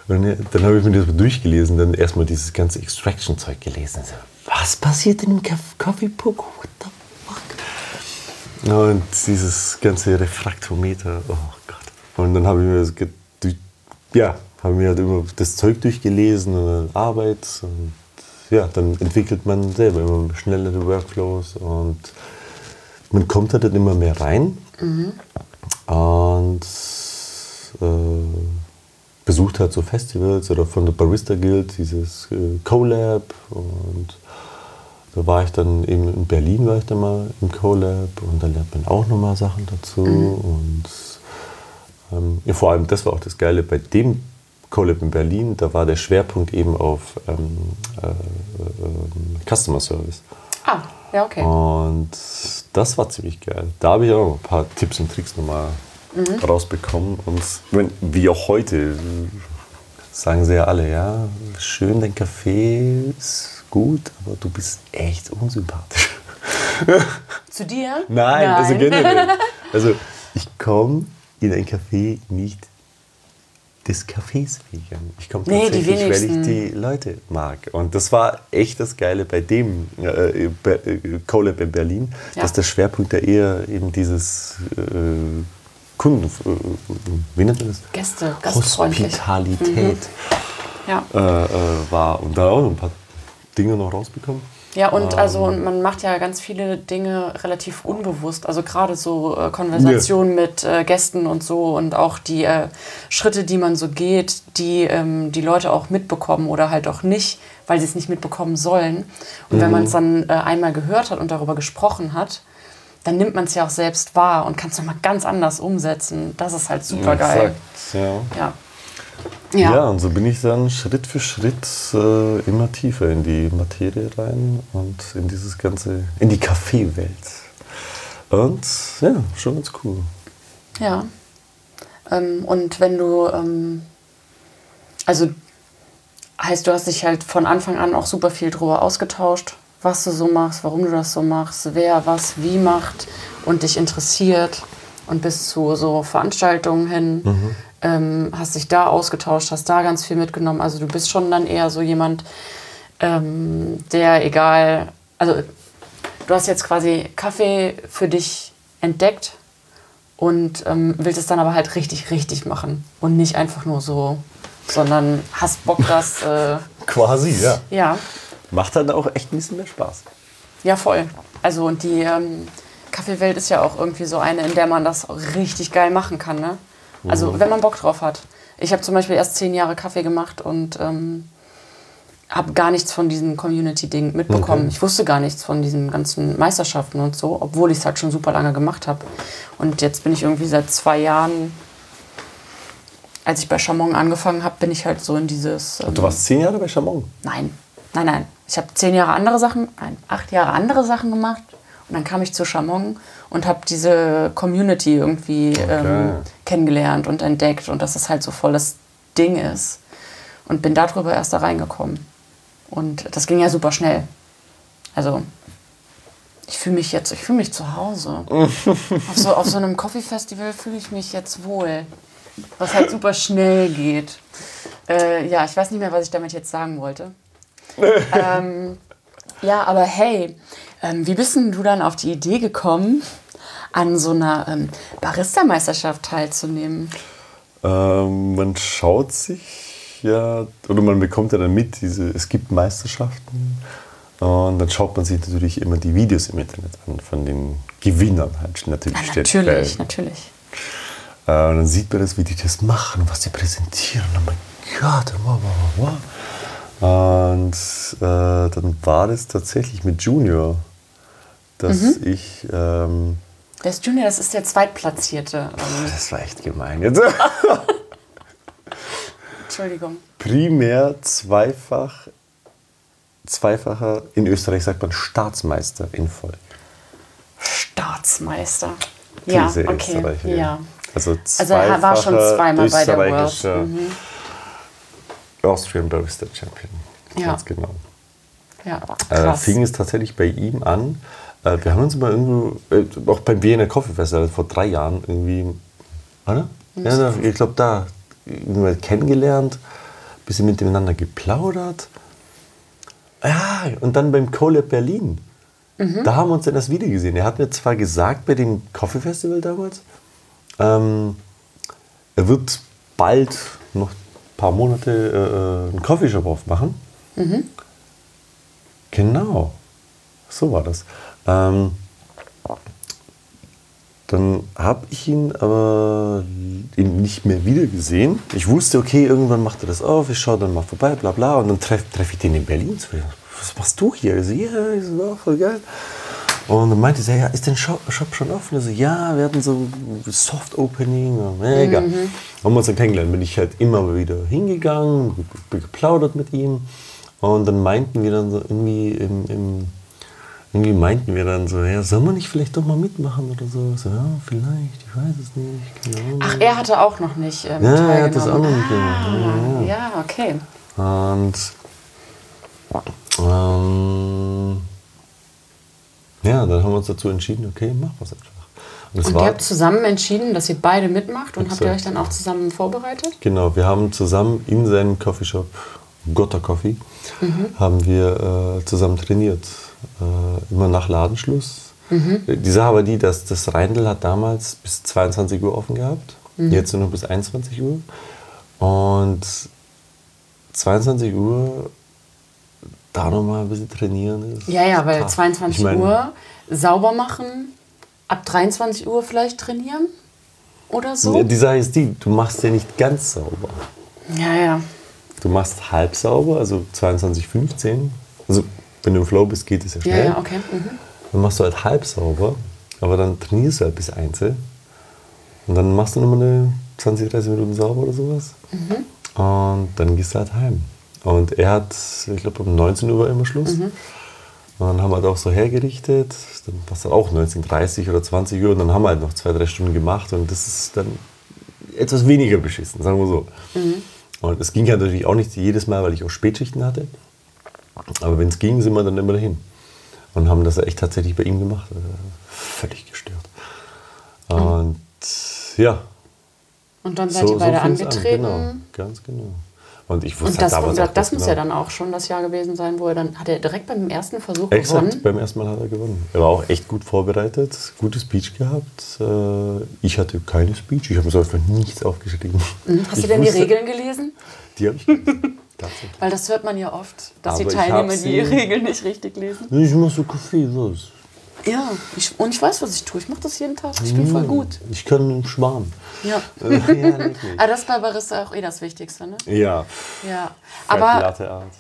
Und dann habe ich mir das mal durchgelesen, dann erstmal dieses ganze Extraction-Zeug gelesen. So, was passiert in Kaff- Coffee Book? What the fuck? Und dieses ganze Refraktometer, oh Gott. Und dann habe ich mir das, ge- durch- ja, habe mir halt immer das Zeug durchgelesen und dann Arbeit und ja, dann entwickelt man selber immer schnellere Workflows und man kommt halt dann immer mehr rein und äh, besucht halt so Festivals oder von der Barista Guild dieses äh, CoLab und da war ich dann eben in Berlin war ich dann mal im CoLab und da lernt man auch nochmal Sachen dazu und ähm, ja, vor allem das war auch das Geile bei dem CoLab in Berlin, da war der Schwerpunkt eben auf ähm, äh, äh, Customer Service. Ah, ja, okay. Und das war ziemlich geil. Da habe ich auch ein paar Tipps und Tricks nochmal rausbekommen. Und mein, wie auch heute sagen sie ja alle, ja, schön, dein Kaffee ist gut, aber du bist echt unsympathisch. Zu dir? Nein, also generell. <laughs> Also ich komme in ein Café nicht des Cafés wegen. Ich komme Nee, tatsächlich, weil ich die Leute mag. Und das war echt das Geile bei dem äh, Be- äh, CoLab in Berlin, Ja. dass der Schwerpunkt da eher eben dieses äh, Kunden, äh, wie nennt man das? Gäste. Hospitalität Ja. äh, äh, war. Und da auch noch ein paar Dinge noch rausbekommen. Ja, und Ähm. also und man macht ja ganz viele Dinge relativ unbewusst. Also gerade so äh, Konversationen mit äh, Gästen und so und auch die äh, Schritte, die man so geht, die ähm, die Leute auch mitbekommen oder halt auch nicht, weil sie es nicht mitbekommen sollen. Und wenn man es dann äh, einmal gehört hat und darüber gesprochen hat, dann nimmt man es ja auch selbst wahr und kann es nochmal ganz anders umsetzen. Das ist halt super geil. Ja. Ja. Ja. Ja. und so bin ich dann Schritt für Schritt äh, immer tiefer in die Materie rein und in dieses ganze, in die Kaffeewelt. Und ja, schon ganz cool. Ja. Ähm, und wenn du, ähm, also heißt, du hast dich halt von Anfang an auch super viel drüber ausgetauscht, was du so machst, warum du das so machst, wer was wie macht und dich interessiert und bis zu so Veranstaltungen hin ähm, hast dich da ausgetauscht, hast da ganz viel mitgenommen. Also du bist schon dann eher so jemand, ähm, der egal, also du hast jetzt quasi Kaffee für dich entdeckt und ähm, willst es dann aber halt richtig, richtig machen und nicht einfach nur so sondern hast Bock, das. Äh, <laughs> Quasi, ja. ja, Macht dann auch echt ein bisschen mehr Spaß. ja, voll. Also, und die ähm, Kaffeewelt ist ja auch irgendwie so eine, in der man das richtig geil machen kann, ne? Also, wenn man Bock drauf hat. Ich habe zum Beispiel erst zehn Jahre Kaffee gemacht und ähm, habe gar nichts von diesem Community-Ding mitbekommen. Okay. Ich wusste gar nichts von diesen ganzen Meisterschaften und so, obwohl ich es halt schon super lange gemacht habe. Und jetzt bin ich irgendwie seit zwei Jahren, als ich bei Chamon angefangen habe, bin ich halt so in dieses. Ähm, Du warst zehn Jahre bei Chamon. Nein, nein, nein. Ich habe zehn Jahre andere Sachen, nein, acht Jahre andere Sachen gemacht. Und dann kam ich zu Chamon und habe diese Community irgendwie ähm, kennengelernt und entdeckt und dass es halt so volles Ding ist. Und bin darüber erst da reingekommen. Und das ging ja super schnell. Also, ich fühle mich jetzt, ich fühle mich zu Hause. <laughs> auf, so, auf so einem Coffee-Festival fühle ich mich jetzt wohl. Was halt super schnell geht. Äh, ja, ich weiß nicht mehr, was ich damit jetzt sagen wollte. <laughs> ähm, ja, aber hey, ähm, wie bist denn du dann auf die Idee gekommen, an so einer ähm, Barista-Meisterschaft teilzunehmen? Ähm, man schaut sich ja, oder man bekommt ja dann mit, diese, es gibt Meisterschaften. Und dann schaut man sich natürlich immer die Videos im Internet an von den Gewinnern halt natürlich. Ja, steht natürlich, bei. natürlich. Äh, und dann sieht man das, wie die das machen, was sie präsentieren. Oh mein Gott, wow, wow, wow. Und äh, dann war das tatsächlich mit Junior, dass Mhm. ich, ähm, Der ist Junior, das ist der Zweitplatzierte. Ähm, das war echt gemein jetzt, <laughs> Entschuldigung. primär zweifach, zweifacher, in Österreich sagt man Staatsmeister in Voll. Staatsmeister. Ja, Diese okay. Österreicherin. Ja. Also, Also er war schon zweimal bei der World. Mhm. Austrian Barista Champion. Ja. Ganz genau. Ja, Äh, krass. fing es tatsächlich bei ihm an. Äh, wir haben uns mal irgendwo, äh, auch beim Wiener Coffee Festival vor drei Jahren irgendwie, oder? Ja, ich glaube da, irgendwie kennengelernt, bisschen miteinander geplaudert. Ja, und dann beim Colab Berlin. Da haben wir uns dann das Video gesehen. Er hat mir zwar gesagt bei dem Coffee Festival damals, ähm, er wird bald noch ein paar Monate äh, einen Coffeeshop aufmachen. Genau, so war das. Ähm, dann habe ich ihn aber ihn nicht mehr wieder gesehen. Ich wusste, okay, irgendwann macht er das auf, ich schaue dann mal vorbei, bla bla. Und dann treffe treff ich den in Berlin. So, Was machst du hier? Ich so, ja, ich so, oh, voll geil. Und dann meinte sie, ja, ist der Shop, Shop schon offen? Ich so, ja, wir hatten so Soft Opening, mega. Haben wir uns dann kennengelernt, bin ich halt immer wieder hingegangen, ge- geplaudert mit ihm. Und dann meinten wir dann so irgendwie im, im irgendwie meinten wir dann so, ja, soll man nicht vielleicht doch mal mitmachen oder so? So, ja, vielleicht, ich weiß es nicht. Ahnung. Ach, er hatte auch noch nicht ähm, Ja, er hat das auch noch nicht gemacht. Ah, ja, okay. Und ähm, ja, dann haben wir uns dazu entschieden, okay, machen wir es einfach. Und Und ihr habt zusammen entschieden, dass ihr beide mitmacht und habt ihr Exakt. euch dann auch zusammen vorbereitet? Genau, wir haben zusammen in seinem Coffeeshop, Gotta Coffee, haben wir äh, zusammen trainiert. Äh, immer nach Ladenschluss. Die Sache war die, dass das Reindl hat damals bis 22 Uhr offen gehabt. Jetzt nur noch bis 21 Uhr. Und 22 Uhr da nochmal ein bisschen trainieren ist. Ja, ja, weil tough. 22 Ich mein, Uhr sauber machen, ab 23 Uhr vielleicht trainieren oder so? Die Sache ist die, du machst ja nicht ganz sauber. Ja, ja. Du machst halb sauber, also 22, 15. Also wenn du im Flow bist, geht es ja Ja, schnell. ja, okay. Mhm. Dann machst du halt halb sauber, aber dann trainierst du halt bis Einzel. Und dann machst du nochmal eine 20, 30 Minuten sauber oder sowas. Mhm. Und dann gehst du halt heim. Und er hat, ich glaube, um 19 Uhr war immer Schluss. Mhm. Und dann haben wir halt auch so hergerichtet. Dann war es dann auch 19.30 oder 20 Uhr. Und dann haben wir halt noch zwei, drei Stunden gemacht. Und das ist dann etwas weniger beschissen, sagen wir so. Und es ging ja natürlich auch nicht jedes Mal, weil ich auch Spätschichten hatte. Aber wenn es ging, sind wir dann immer dahin. Und haben das echt tatsächlich bei ihm gemacht. Also völlig gestört. Und ja. Und dann seid ihr beide fing's angetreten. Genau, ganz genau. Und ich wusste Und das, damals und auch das muss genau. ja dann auch schon das Jahr gewesen sein, wo er dann, hat er direkt beim ersten Versuch Exakt, gewonnen? beim ersten Mal hat er gewonnen. Er war auch echt gut vorbereitet, gute Speech gehabt. Äh, Ich hatte keine Speech, ich habe so einfach nichts aufgeschrieben. Mhm. Hast Ich du denn die wusste- Regeln gelesen? Die habe ich gelesen. <laughs> Weil das hört man ja oft, dass die Aber ich Teilnehmer die Regeln nicht richtig lesen. Ich mache so Kaffee, was? Ja, ich, und ich weiß, was ich tue. Ich mache das jeden Tag. Ich bin voll gut. Ich kann Schmarrn. Ja. Äh, <laughs> ja. Aber das ist bei Barista auch eh das Wichtigste, ne? ja. Ja. Aber Latte Art.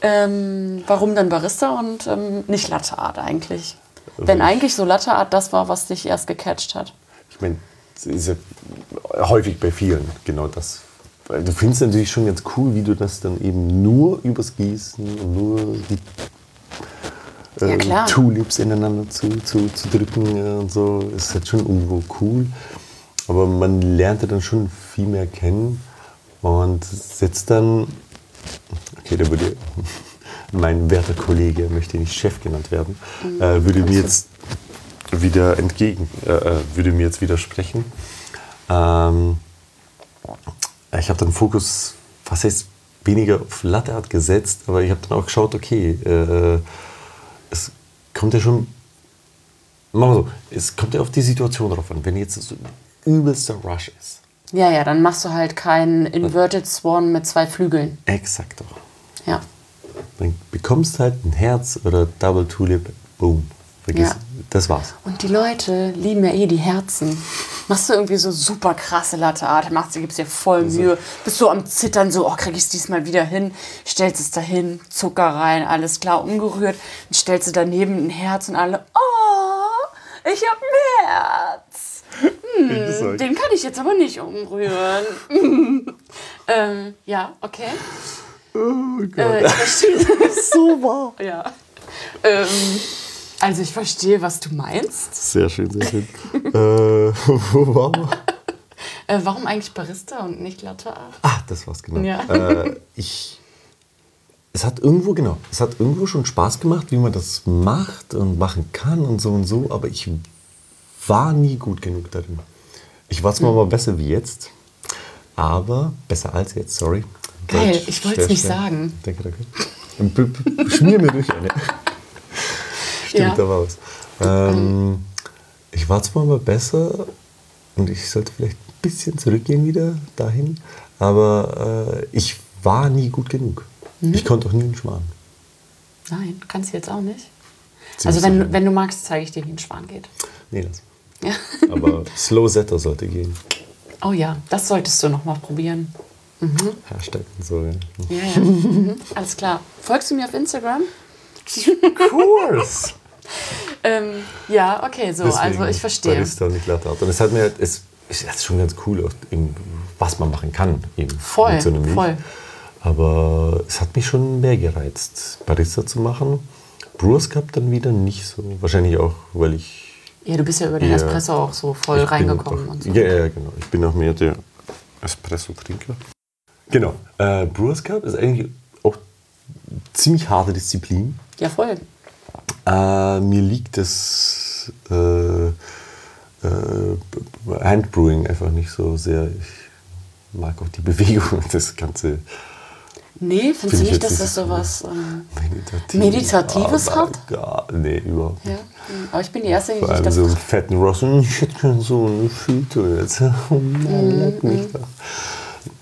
ähm, warum dann Barista und ähm, nicht Latte Art eigentlich? Wenn eigentlich so Latte Art das war, was dich erst gecatcht hat. Ich meine, ist ja häufig bei vielen genau das. Du findest natürlich schon ganz cool, wie du das dann eben nur übers Gießen und nur die Ja, ähm. Tulips ineinander zu, zu, zu drücken äh, und so, ist halt schon irgendwo cool. Aber man lernt ja dann schon viel mehr kennen und setzt dann, okay, da würde <laughs> mein werter Kollege, möchte nicht Chef genannt werden, Mhm. äh, würde mir jetzt wieder entgegen, äh, äh, würde mir jetzt widersprechen. Ähm, ich habe dann Fokus, was heißt, weniger auf Latte Art gesetzt, aber ich habe dann auch geschaut, okay, äh, es kommt ja schon, machen wir so, es kommt ja auf die Situation drauf an. Wenn jetzt so ein übelster Rush ist, Ja, ja, dann machst du halt keinen Inverted Swan mit zwei Flügeln. exakt doch, Ja. dann bekommst halt ein Herz oder Double Tulip, boom, vergiss, Ja. das war's. Und die Leute lieben ja eh die Herzen. Machst du irgendwie so super krasse Latte Art, machst du, gibst dir voll Also Mühe, bist so am Zittern, so, oh, krieg ich es diesmal wieder hin, stellst es dahin, Zucker rein, alles klar, umgerührt, dann stellst du daneben ein Herz und alle, oh, ich hab ein Herz. Hm, <laughs> den kann ich jetzt aber nicht umrühren. <laughs> ähm, ja, okay. Oh Äh, ich verstehe. <laughs> So wahr. ja. Ähm, also ich verstehe, was du meinst. Sehr schön, sehr schön. <laughs> äh, wo waren wir? <laughs> Äh, warum eigentlich Barista und nicht Latte Art? Ah, das war's genau. Ja. Äh, ich, es hat irgendwo, genau, es hat irgendwo schon Spaß gemacht, wie man das macht und machen kann und so und so, aber ich war nie gut genug darin. Ich war zwar mal besser wie jetzt, aber besser als jetzt, sorry. Geil, Deutsch, ich wollt's schwer, nicht sagen. Danke, danke. Schmier mir durch eine. Stimmt, da war was. Ähm, ich war zwar mal besser und ich sollte vielleicht ein bisschen zurückgehen wieder dahin, aber äh, ich war nie gut genug. Mhm. Ich konnte auch nie einen Schmarrn. Nein, kannst du jetzt auch nicht. Ziemlich Also wenn, wenn du magst, zeige ich dir, wie ein Schwan geht. Nee, das. Ja. Aber Slow Setter sollte gehen. Oh ja, das solltest du noch mal probieren. Hashtag und so. Ja. Ja, ja. Mhm. <laughs> Alles klar. Folgst du mir auf Instagram? Course! Ähm, ja, okay, so, also ich verstehe. Barista und nicht Latte Art. Und es hat mir, es ist schon ganz cool, eben, was man machen kann. Eben Voll, mit so voll. Aber es hat mich schon mehr gereizt, Barista zu machen. Brewers Cup dann wieder nicht so. Wahrscheinlich auch, weil ich. Ja, du bist ja über den. Espresso auch so voll ich reingekommen auch, und so. Ja, ja, genau. Ich bin auch mehr der Espresso-Trinker. Genau. Äh, Brewers Cup ist eigentlich auch ziemlich harte Disziplin. Ja, voll. Äh, mir liegt das äh, äh, Handbrewing einfach nicht so sehr. Ich mag auch die <laughs> Bewegung und das Ganze Nee, findest Find du ich nicht, dass das so was. <laughs> Meditativ. Meditatives aber hat? Gar, nee, überhaupt ja? nicht. hm. Aber ich bin die Erste, die Vor allem das. so einen fetten Ross und ich hätte gern so eine Füte jetzt. <laughs> Oh Mhm. mich da.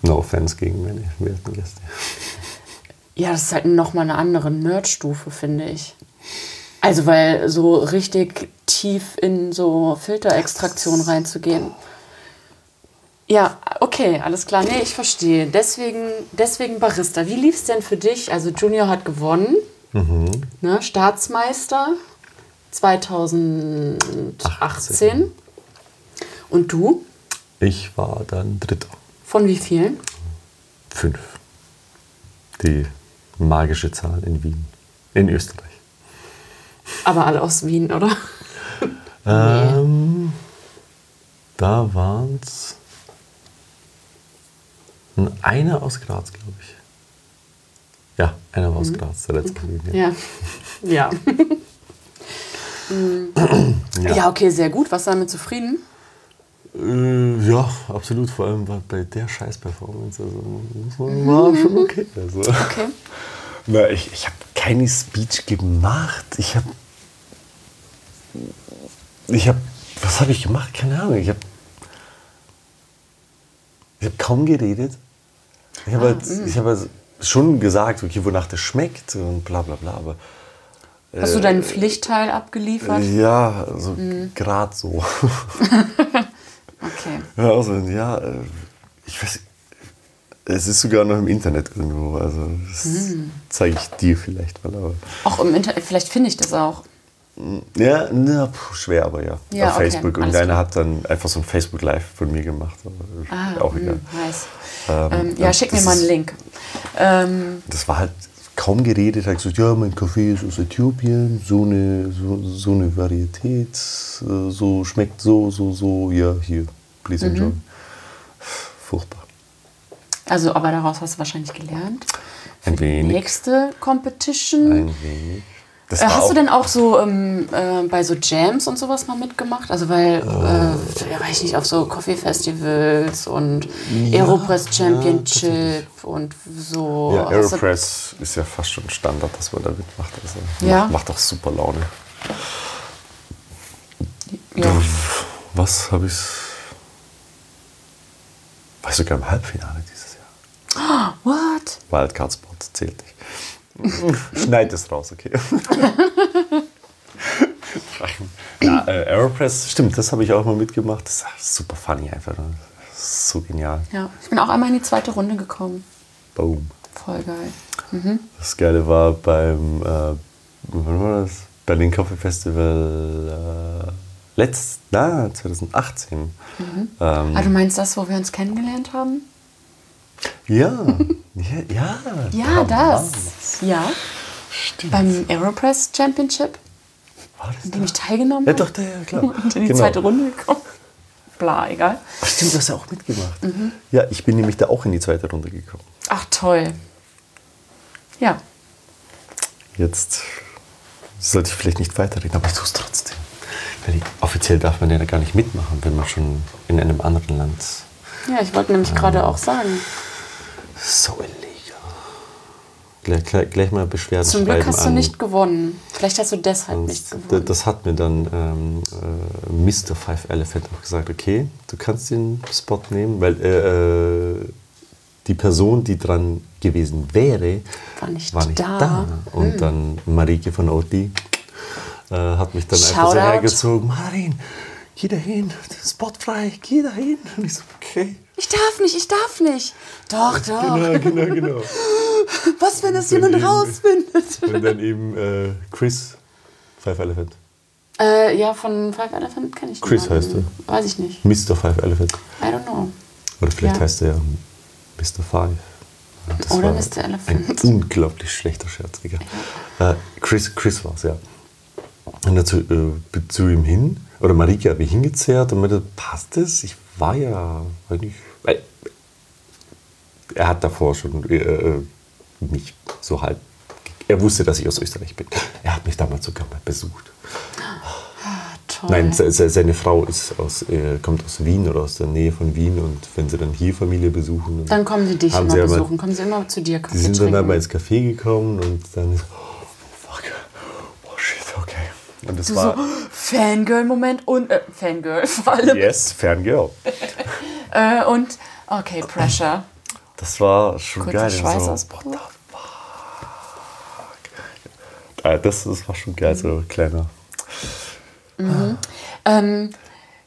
No offense gegen meine werten Gäste. Ja, das ist halt nochmal eine andere Nerdstufe, finde ich. Also, weil so richtig tief in so Filterextraktion reinzugehen. Ja, okay, alles klar. Nee, ich verstehe. Deswegen, deswegen Barista. Wie lief es denn für dich? Also, Junior hat gewonnen. Ne, Staatsmeister 2018. Und du? Ich war dann Dritter. Von wie vielen? Fünf. Die magische Zahl in Wien. In Österreich. Aber alle aus Wien, oder? <laughs> Ähm, da waren es einer aus Graz, glaube ich. Ja, einer war aus Graz, der letzte. Ja. Ja. <laughs> Ja. Mm. ja, okay, sehr gut. Warst du damit zufrieden? Äh, ja, absolut. Vor allem bei, bei der Scheiß-Performance. Also, war schon okay. Also. Okay. <laughs> Na, ich ich habe keine Speech gemacht. Ich habe. Ich habe. Was habe ich gemacht? Keine Ahnung. Ich habe. Ich habe kaum geredet. Ich habe halt, ich hab halt schon gesagt, okay, wonach das schmeckt und bla bla bla, aber Hast du deinen Pflichtteil abgeliefert? ja, also Mhm. gerade so. <laughs> Okay. Ja, also, ja, äh, ich weiß, es ist sogar noch im Internet irgendwo, also das Mhm. zeige ich dir vielleicht mal, aber Auch im Internet, vielleicht finde ich das auch. ja, na, puh, schwer, aber ja, Ja, auf okay, Facebook. Irgendeiner klar. hat dann einfach so ein Facebook Live von mir gemacht, Ah, auch egal. mh, nice. Ähm, Ähm, ja, und schick mir mal einen Link. Ähm, das war halt kaum geredet, hat gesagt, ja, mein Kaffee ist aus Äthiopien, so eine, so, so eine Varietät, äh, so schmeckt so, so, so, ja, hier, please Mhm. enjoy. Furchtbar. Also, aber daraus hast du wahrscheinlich gelernt. Ein wenig. Nächste Competition. Ein wenig. Äh, hast du denn auch so ähm, äh, bei so Jams und sowas mal mitgemacht? Also weil, Oh. äh, ja, weiß ich nicht, auf so Coffee-Festivals und Aeropress Championship und so. Ja, du- Aeropress ist ja fast schon Standard, dass man da mitmacht. Also Ja. macht, macht auch super Laune. Ja. Was habe ich. War ich sogar im Halbfinale. What? Wildcard-Spot zählt nicht. <laughs> Schneid es raus, okay. <laughs> ja, äh, Aeropress, stimmt, das habe ich auch mal mitgemacht. Das ist super funny einfach. ne? So genial. Ja, ich bin auch einmal in die zweite Runde gekommen. Boom. Voll geil. Das Geile war beim äh, wann war das? Berlin Coffee Festival äh, letzt, na, 2018. Ähm, Ah, du meinst das, wo wir uns kennengelernt haben? <laughs> ja, ja, ja. Ja, da das. Ja, Stimmt. beim Aeropress Championship, war das in da? ich teilgenommen Ja, habe. doch, der, ja, klar. <laughs> Und in die Genau. zweite Runde gekommen. Bla, egal. Ach, stimmt, du hast ja auch mitgemacht. Ja, ich bin nämlich da auch in die zweite Runde gekommen. Ach, toll. Ja, Jetzt sollte ich vielleicht nicht weiterreden, aber ich tue es trotzdem. Weil offiziell darf man ja gar nicht mitmachen, wenn man schon in einem anderen Land ja ich wollte nämlich gerade auch sagen. so illegal. Gleich, gleich, mal Beschwerden Zum Glück hast du an. nicht gewonnen. Vielleicht hast du deshalb Und nicht gewonnen. Das hat mir dann ähm, äh, Mr. Five Elephant auch gesagt, okay, du kannst den Spot nehmen, weil äh, äh, die Person, die dran gewesen wäre, War nicht war nicht da. da. Und dann Marike von Oatly äh, hat mich dann einfach so hergezogen, Marin, geh da hin, Spot frei, geh da hin. Und ich so, okay. Ich darf nicht, ich darf nicht. Doch, doch. Genau, genau, genau. Was, wenn Dann jemand eben- rausfindet? Und dann eben äh, Chris Five Elephant. Äh, ja, von Five Elephant kenne ich Chris niemanden. heißt Weiß ich nicht. Mr. Five Elephant. I don't know. Oder vielleicht Ja. heißt er ja Mr. Five. Das Oder Mr. Elephant. Ein unglaublich schlechter Scherz, egal. Äh, Chris, Chris war es, ja. Und dazu äh, zu ihm hin, oder Marike hat mich hingezerrt und meinte, passt das? Ich war ja eigentlich. Weil, er hat davor schon äh, äh, mich so halb. Er wusste, dass ich aus Österreich bin. Er hat mich damals sogar mal besucht. Toll. Nein, se- se- seine Frau ist aus, äh, kommt aus Wien oder aus der Nähe von Wien und wenn sie dann hier Familie besuchen, Dann kommen sie dich immer besuchen. Kommen sie immer zu dir Die Kaffee sind dann trinken. aber ins Café gekommen und dann ist, oh fuck, oh shit, okay. Und das Du war, so, Fangirl-Moment und, äh, Fangirl <laughs> vor allem. yes, Fangirl. <laughs> Äh, und, okay, Pressure. Das war schon Kurzer geil. So, Schweißausbruch. fuck. Ah, das, das war schon geil, so kleiner. Ähm,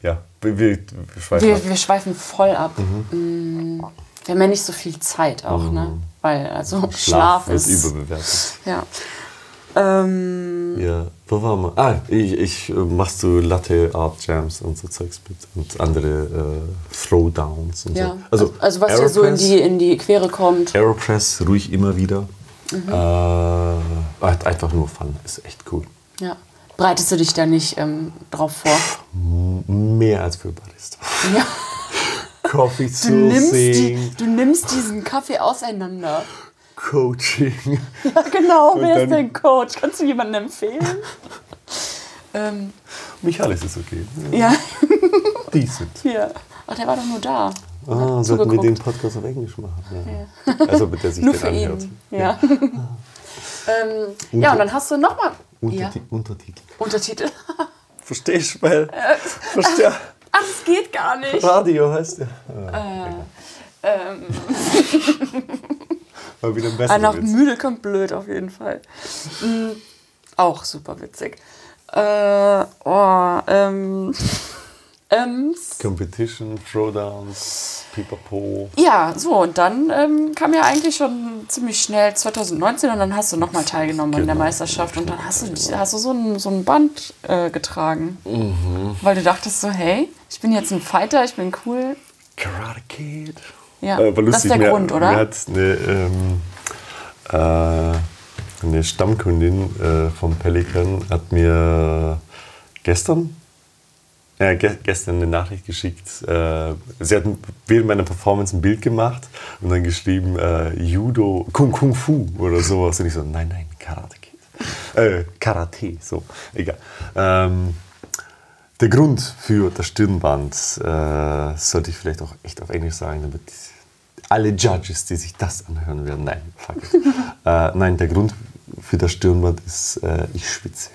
Ja, wir, wir, schweifen wir, wir schweifen voll ab. Mm, Wir haben ja nicht so viel Zeit auch, ne? Weil, also, Schlaf, Schlaf ist. überbewertet. Ja. Ähm, Ja, wo waren wir? Ah, ich, ich äh, machst du Latte Art Jams und so Zeugs mit und andere äh, Throwdowns und ja. so. Also, also was dir so in die, in die Quere kommt. Aeropress ruhig immer wieder. Mhm. Äh, einfach nur Fun, ist echt cool. Ja. Bereitest du dich da nicht ähm, drauf vor? Mehr als für Barista. Ja. <laughs> Coffee Du nimmst, die, du nimmst diesen Kaffee auseinander. Coaching. Ja, <laughs> genau. Und Wer ist dein Coach? Kannst du jemandem empfehlen? ähm, Michalis ist okay. ja, Decent. hier. Ach, der war doch nur da. Ah, Hat sollten wir den Podcast auf Englisch machen. Ja. Also mit der sich Nur den für anhört. ihn. Ja. <laughs> ähm, ja, und dann hast du nochmal ja, Unterti Untertitel. Untertitel. <laughs> Verstehst du? Weil, versteh, Ach, das geht gar nicht. Radio heißt ja. Ähm, Mal wieder ein besserer Ah, nach Witz. müde kommt blöd auf jeden Fall. Mm, auch super witzig. Äh, oh, ähm, <laughs> Ems. Competition, Throwdowns, Pipapo. Ja, so, und dann ähm, kam ja eigentlich schon ziemlich schnell 2019 und dann hast du nochmal teilgenommen an der Genau. Meisterschaft und dann hast du, hast du so, ein, so ein Band äh, getragen. Weil du dachtest so, hey, ich bin jetzt ein Fighter, ich bin cool. Karate Kid. Ja, Äh, war das ist lustig, der mir, Grund, oder? Mir hat eine, ähm, äh, eine Stammkundin äh, vom Pelican hat mir gestern, äh, ge gestern eine Nachricht geschickt. Äh, sie hat während meiner Performance ein Bild gemacht und dann geschrieben äh, Judo, Kung, Kung Fu oder sowas. Und ich so, nein, nein, Karate. Äh, Karate, so, egal. Ähm, der Grund für das Stirnband äh, sollte ich vielleicht auch echt auf Englisch sagen, damit alle Judges, die sich das anhören werden, nein, fuck <laughs> äh, nein, der Grund für das Stirnband ist, äh, ich schwitze.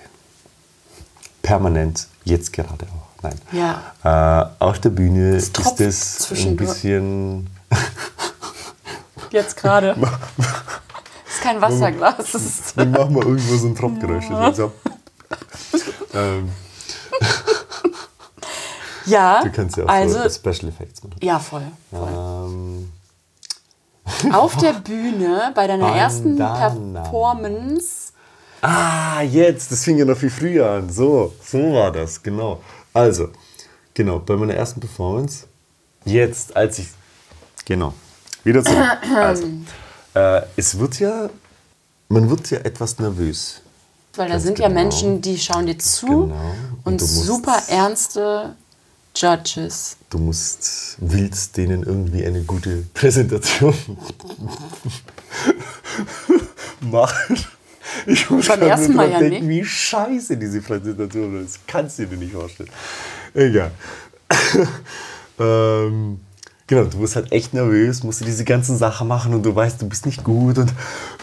Permanent, jetzt gerade auch. Nein. Ja. Äh, auf der Bühne ist tropft es ein bisschen. <laughs> Jetzt gerade. <laughs> ist kein Wasserglas. Das ist Dann machen wir irgendwo so ein Tropfgeräusch. Also, ähm, ja, du kannst ja auch also, so Special Effects machen. ja, voll. voll. Ähm, <laughs> Auf der Bühne bei deiner ersten Bandana. Performance. Ah, jetzt, das fing ja noch viel früher an. So, so war das, genau. Also, genau, bei meiner ersten Performance, jetzt, als ich, genau, wieder zurück. <clears throat> Also, äh, es wird ja, man wird ja etwas nervös. Weil da sind ja genau. Menschen, die schauen dir zu Genau. Und und super ernste Judges. Du musst, willst denen irgendwie eine gute Präsentation machen. Ich muss Beim ersten Mal ja denken, wie scheiße diese Präsentation ist. Kannst du dir nicht vorstellen. Egal. <laughs> ähm, genau, du wirst halt echt nervös, musst du diese ganzen Sachen machen und du weißt, du bist nicht gut und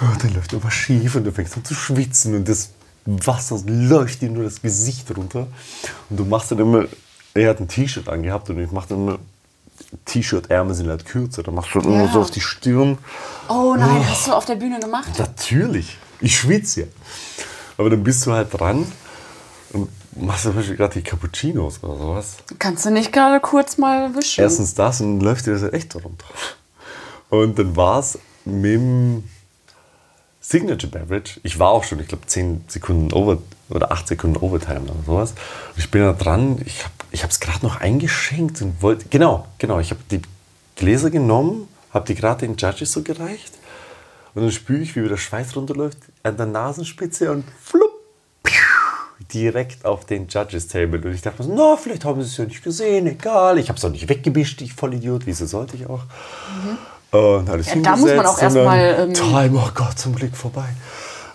oh, dann läuft irgendwas schief und du fängst an zu schwitzen und das Wasser läuft dir nur das Gesicht runter und du machst dann immer, er hat ein T-Shirt angehabt und ich mache dann immer, T-Shirt-Ärmel sind halt kürzer, dann machst du dann immer Ja. so auf die Stirn. Oh nein, hast du auf der Bühne gemacht? Natürlich, ich schwitze ja. Aber dann bist du halt dran und machst zum Beispiel gerade die Cappuccinos oder sowas. Kannst du nicht gerade kurz mal wischen? Erstens das und dann läuft dir das halt echt runter. Und dann war es mit dem Signature Beverage. Ich war auch schon, ich glaube, 10 Sekunden over oder 8 Sekunden Overtime oder sowas. Und ich bin da dran, ich habe ich es gerade noch eingeschenkt und wollte, genau, genau, ich habe die Gläser genommen, habe die gerade den Judges so gereicht. Und dann spüre ich, wie mir der Schweiß runterläuft an der Nasenspitze und flupp, direkt auf den Judges Table. Und ich dachte mir so, na, vielleicht haben sie es ja nicht gesehen, egal. Ich habe es auch nicht weggebischt, ich Vollidiot, wieso sollte ich auch. Und alles Ja, da muss man auch hingesetzt und dann erst mal, ähm, Time, oh Gott, zum Glück vorbei.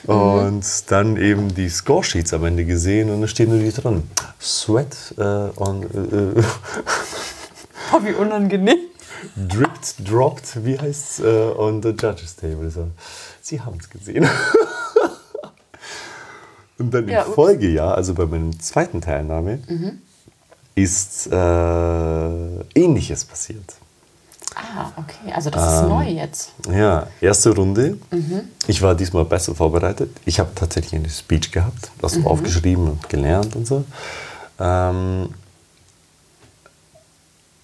Und dann eben die Scoresheets am Ende gesehen und da stehen nur die dran. Sweat äh, on, äh, <laughs> Oh, wie unangenehm. dripped, dropped, wie heißt es, äh, on the judges table. So, Sie haben es gesehen. <laughs> Und dann Ja, im ups. Folgejahr, also bei meiner zweiten Teilnahme, ist äh, Ähnliches passiert. Ah, okay. Also das ist neu jetzt. Ja, erste Runde. Ich war diesmal besser vorbereitet. Ich habe tatsächlich eine Speech gehabt, das aufgeschrieben und gelernt und so. Ähm,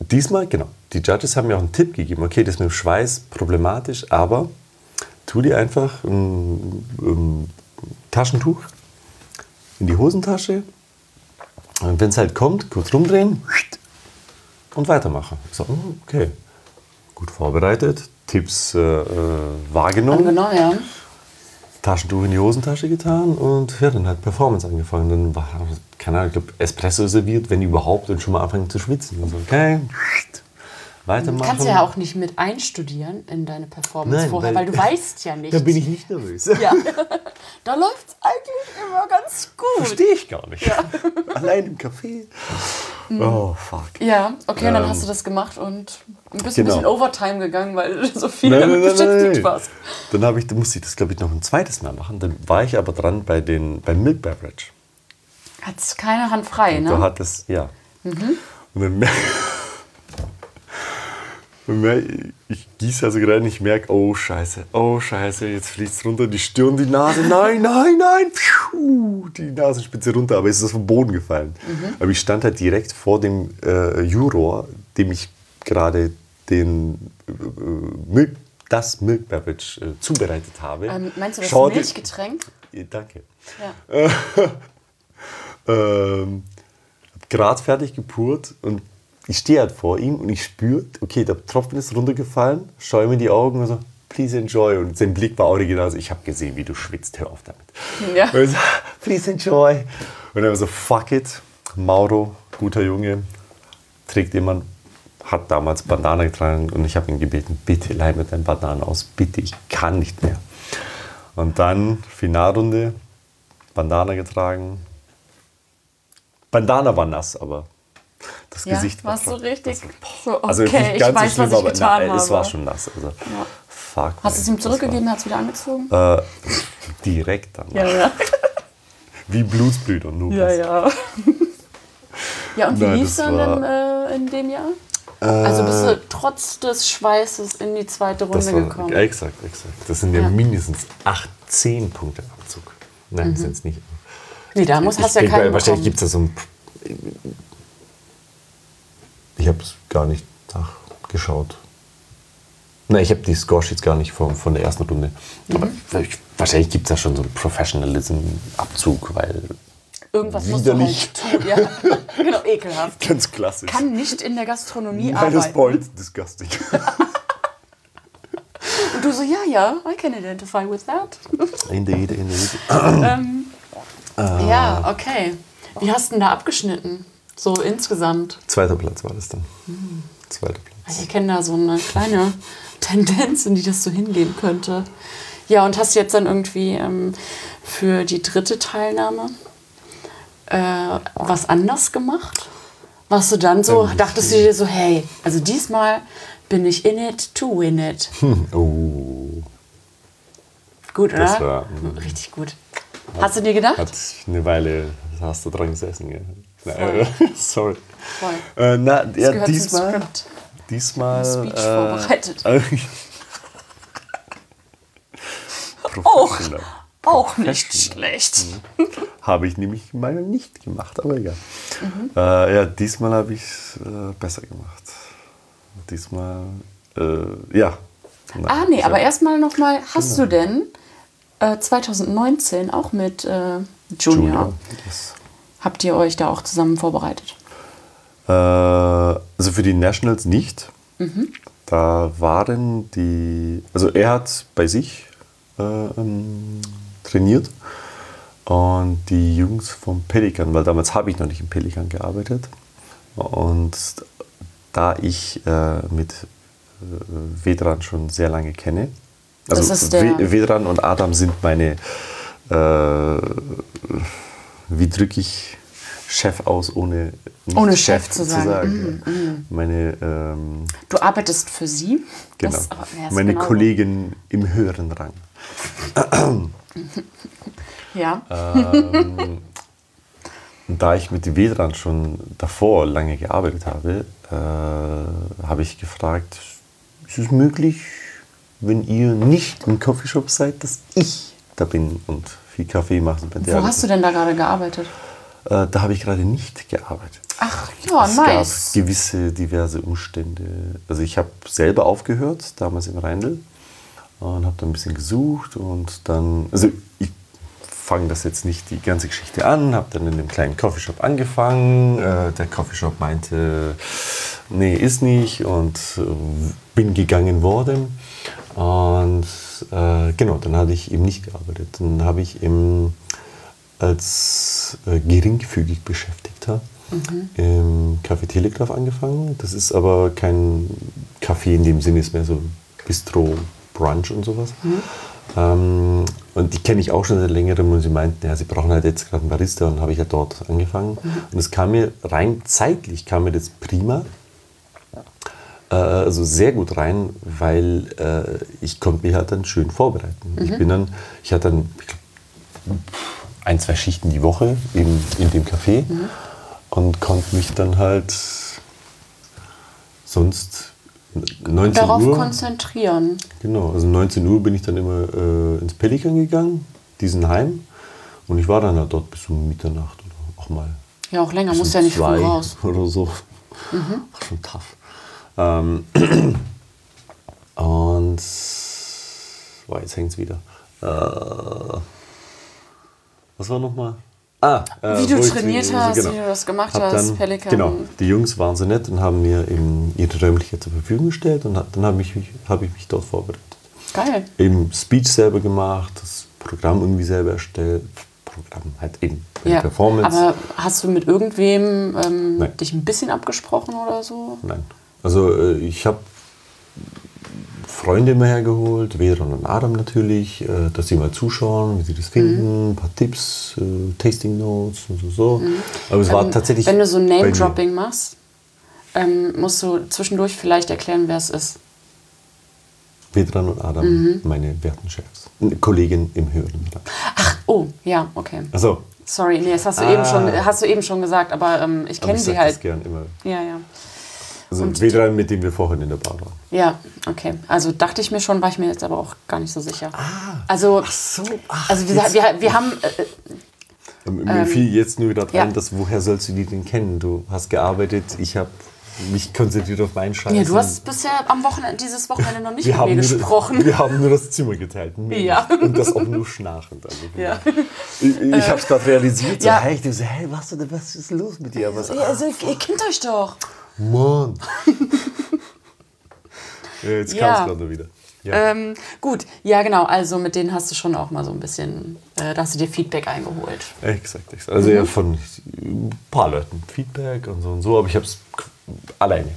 diesmal, genau, die Judges haben mir auch einen Tipp gegeben. Okay, das mit dem Schweiß problematisch, aber tu dir einfach ein, ein Taschentuch in die Hosentasche und wenn es halt kommt, kurz rumdrehen und weitermachen. Ich so, oh, okay, gut vorbereitet, Tipps äh, äh, wahrgenommen, Genau, ja. Taschentuch in die Hosentasche getan und ja, dann hat Performance angefangen. Dann war, keine Ahnung, ich glaube, Espresso serviert, wenn überhaupt, und schon mal anfangen zu schwitzen. Und so, okay, weitermachen. Kannst du ja auch nicht mit einstudieren in deine Performance Nein, vorher, weil- weil, du <laughs> weißt ja nicht. Da bin ich nicht nervös. Ja. <laughs> da läuft es eigentlich immer ganz gut. Verstehe ich gar nicht. <laughs> Allein im Café. Oh, fuck. Ja, okay, und dann Ähm, hast du das gemacht und bist genau. ein bisschen Overtime gegangen, weil du so viel Nein, damit nein, beschäftigt nein. warst. Dann, ich, dann musste ich das, glaube ich, noch ein zweites Mal machen. Dann war ich aber dran bei den, beim Milk Beverage. Hat's keine Hand frei, Da ne? hat es, ja. Und dann, mer- Und mer- ich gieße also gerade und ich merke, oh Scheiße, oh Scheiße, jetzt fließt es runter, die Stirn, die Nase, nein, nein, nein, pfiuh, die Nasenspitze runter, aber es ist vom Boden gefallen. Aber ich stand halt direkt vor dem äh, Juror, dem ich gerade den äh, Milk, das Milk Beverage äh, zubereitet habe. Ähm, meinst du das Schaute- Milchgetränk? Danke. Ja. <laughs> ähm, gerade fertig gepurt und ich stehe halt vor ihm und ich spüre, okay, der Tropfen ist runtergefallen, schaue mir in die Augen und so, please enjoy. Und sein Blick war original so, ich habe gesehen, wie du schwitzt, hör auf damit. Ja. Und so, please enjoy. Und er war so, fuck it, Mauro, guter Junge, trägt jemand, hat damals Bandana getragen und ich habe ihn gebeten, bitte leih mir dein Bandana aus, bitte, ich kann nicht mehr. Und dann Finalrunde, Bandana getragen. Bandana war nass, aber das Ja, Gesicht war schon- richtig so, okay, Also nicht ich ganz weiß, so schlimm, was ich aber getan na, es war habe. schon nass. Also, fuck. Hast du es ihm zurückgegeben, hat es wieder angezogen? Äh, direkt dann. ja, ja. <laughs> Wie Blutsbrüder. Nur Ja, besser. ja. <laughs> ja, und wie Nein, lief es dann in, äh, in dem Jahr? Also bist du trotz des Schweißes in die zweite Runde war, gekommen? exakt, exakt. Das sind ja, Ja. Mhm. mindestens 18 Punkte Abzug. Nein, sind es nicht. Nee, da muss, Ich hast du ja keinen Wahrscheinlich gibt es da so ein. Ich habe es gar nicht nachgeschaut. Nein, ich habe die Scoresheets gar nicht von, von der ersten Runde. Aber Mhm. ich- wahrscheinlich gibt es da schon so einen Professionalism-Abzug, weil Irgendwas musst du widerlich. halt tun. Ja, genau, ekelhaft. <laughs> ganz klassisch. Kann nicht in der Gastronomie Minus arbeiten. point, disgusting. <laughs> Und du so, ja, ja, I can identify with that. indeed, indeed. ähm, Ah. Ja, okay. Wie hast du denn da abgeschnitten? So insgesamt. Zweiter Platz war das dann. Mhm. Zweiter Platz. Ich kenne da so eine kleine <laughs> Tendenz, in die das so hingehen könnte. Ja, und hast jetzt dann irgendwie ähm, für die dritte Teilnahme äh, was anders gemacht? Warst du dann so, Ähm, dachtest du dir so, hey, also diesmal bin ich in it to win it. Oh, Gut, oder? Das war. Richtig gut. Hast du dir gedacht? hat eine Weile, hast du dran gesessen, gell? Na, Voll. äh, <laughs> sorry. Voll. Äh, na, ja, diesmal. Diesmal. Speech äh, vorbereitet. <laughs> äh, Auch, auch nicht schlecht. Habe ich nämlich mal nicht gemacht, aber egal. Mhm. Äh, ja, diesmal habe ich es äh, besser gemacht. Diesmal, äh, ja. Na, Ah, nee, aber erstmal nochmal, hast du denn äh, 2019 auch mit äh, Junior, Junior. Das, habt ihr euch da auch zusammen vorbereitet? äh, also für die Nationals nicht. Mhm. Da waren die, also er hat bei sich äh, ähm, trainiert und die Jungs vom Pelikan, weil damals habe ich noch nicht im Pelikan gearbeitet und da ich äh, mit äh, Vedran schon sehr lange kenne, also Vedran und Adam sind meine, äh, wie drücke ich Chef aus, ohne Ohne Chef zu sagen. ja. Meine ähm, Du arbeitest für sie? Genau. Das- Meine genau- Kollegin im höheren Rang. <clears throat> Ja. Ähm, da ich mit Vedran schon davor lange gearbeitet habe, äh, habe ich gefragt, ist es möglich, wenn ihr nicht im Coffeeshop seid, dass ich da bin und viel Kaffee mache? bei der Wo hast du denn da gerade gearbeitet? Äh, da habe ich gerade nicht gearbeitet. Ach, ja, es nice. gab gewisse diverse Umstände. Also ich habe selber aufgehört, damals in Reindl, und habe dann ein bisschen gesucht und dann, also ich fange das jetzt nicht die ganze Geschichte an, habe dann in dem kleinen Coffeeshop angefangen. Äh, der Coffeeshop meinte, nee, ist nicht und äh, bin gegangen worden. Und äh, genau, dann hatte ich eben nicht gearbeitet. Dann habe ich im als äh, geringfügig Beschäftigter im Café Telegraph angefangen. Das ist aber kein Café in dem Sinne, ist mehr so Bistro, Brunch und sowas. Ähm, und die kenne ich auch schon seit längerem und sie meinten, ja, sie brauchen halt jetzt gerade einen Barista und habe ich ja dort angefangen. Und es kam mir rein zeitlich, kam mir das prima. Also sehr gut rein, weil äh, ich konnte mich halt dann schön vorbereiten. Ich bin dann, ich hatte dann ein, zwei Schichten die Woche in, in dem Café und konnte mich dann halt sonst 19 Darauf Uhr. konzentrieren. Genau, also 19 Uhr bin ich dann immer äh, ins Pelikan gegangen, diesen Heim. Und ich war dann halt dort bis um Mitternacht oder auch mal. Ja, auch länger, muss ja nicht früh raus. Mhm. <laughs> Oder so. Ach, schon tough. Ähm, <clears throat> und. Boah, jetzt hängt es wieder. Äh, was war nochmal? Ah, äh, Wie du wo ich- trainiert hast, wie du das gemacht hast, dann, Pelikan. Genau, die Jungs waren so nett und haben mir eben ihre Räumlichkeit zur Verfügung gestellt und dann habe ich, mich- hab ich mich dort vorbereitet. Geil. Eben Speech selber gemacht, das Programm irgendwie selber erstellt. Programm halt eben Ja. Performance. Aber hast du mit irgendwem ähm, dich ein bisschen abgesprochen oder so? Nein. Also äh, ich habe Freunde immer hergeholt, Vedran und Adam natürlich, äh, dass sie mal zuschauen, wie sie das finden, ein paar Tipps, äh, Tasting Notes und so. so. Aber es war Ähm, tatsächlich. Wenn du so. Name-Dropping machst, ähm, musst du zwischendurch vielleicht erklären, wer es ist. Vedran und Adam, Mhm. meine werten Chefs. Kollegin im höheren. Ach, oh, ja, okay. Also, Sorry, nee, das hast du, Ah. eben, schon, hast du eben schon gesagt, aber ähm, ich kenne ich sie halt. das gern immer. Ja, ja. Also Und Vedran, mit dem wir vorhin in der Bar waren. Ja, okay. Also dachte ich mir schon, war ich mir jetzt aber auch gar nicht so sicher. also, Ah. so, ach, also wir, wir, wir haben. Äh, Mir fiel jetzt nur wieder rein, ja. dass woher sollst du die denn kennen? Du hast gearbeitet, ich habe mich konzentriert auf meinen Scheiß. ja, du hast bisher am Wochenende, dieses Wochenende noch nicht wir mit mir gesprochen. <laughs> wir haben nur das Zimmer geteilt. Ja. Und das auch nur schnarchend. Also Ja. <laughs> Ich, ich habe es gerade realisiert. So, Ja. hey, ich dachte so, hey, was, denn- was ist los mit dir? Was, Ja, also, ihr kennt euch doch. Mann. <laughs> ja, jetzt Ja. kam es gerade wieder. Ja. Ähm, gut, ja genau, also mit denen hast du schon auch mal so ein bisschen, äh, da hast du dir Feedback eingeholt. Exakt, exakt. Also Mhm. ja, von ein paar Leuten Feedback und so und so, aber ich habe es alleine,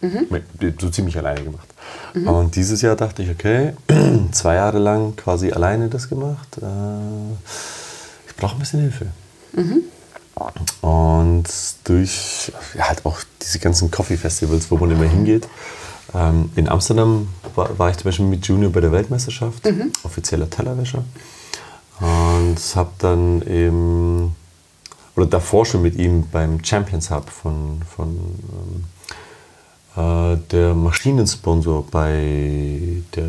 Mhm. mit- so ziemlich alleine gemacht. Und dieses Jahr dachte ich, okay, <clears throat> zwei Jahre lang quasi alleine das gemacht. Äh, ich brauche ein bisschen Hilfe. Mhm. Und durch ja, halt auch diese ganzen Coffee-Festivals, wo man immer hingeht. Ähm, in Amsterdam war, war ich zum Beispiel mit Junior bei der Weltmeisterschaft, Mhm. offizieller Tellerwäscher. Und habe dann eben, oder davor schon mit ihm beim Champions Hub von, von ähm, äh, der Maschinensponsor bei der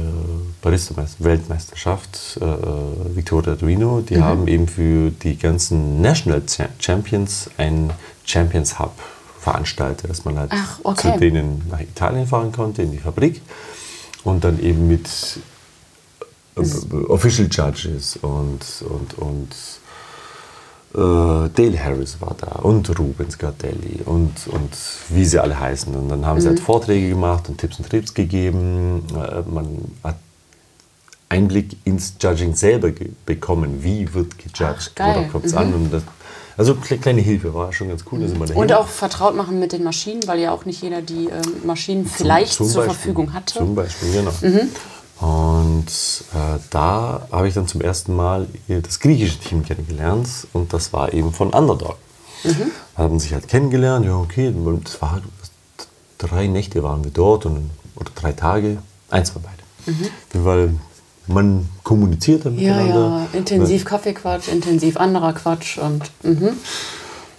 Barista-Weltmeisterschaft, äh, äh, Victoria Arduino, Mhm. die haben eben für die ganzen National Cha- Champions ein Champions Hub veranstaltet, dass man halt Ach, okay. zu denen nach Italien fahren konnte, in die Fabrik und dann eben mit äh, Official Judges und, und, und äh, Dale Harris war da und Rubens Gardelli und, und wie sie alle heißen. Und dann haben sie halt Vorträge gemacht und Tipps und Tricks gegeben. Äh, man hat Einblick ins Judging selber bekommen. Wie wird gejudged? Ach. Worauf kommt es an? Und das, also kle- kleine Hilfe war schon ganz cool. Dahin. Und auch vertraut machen mit den Maschinen, weil ja auch nicht jeder die ähm, Maschinen vielleicht Zum zur Beispiel. Verfügung hatte. Zum Beispiel, genau. Und äh, da habe ich dann zum ersten Mal das griechische Team kennengelernt und das war eben von Underdog. Haben sich halt kennengelernt, ja okay, das war halt, drei Nächte waren wir dort und, oder drei Tage, eins war beide. Weil man kommuniziert dann ja, miteinander. ja, intensiv Kaffeequatsch, intensiv anderer Quatsch und mhm.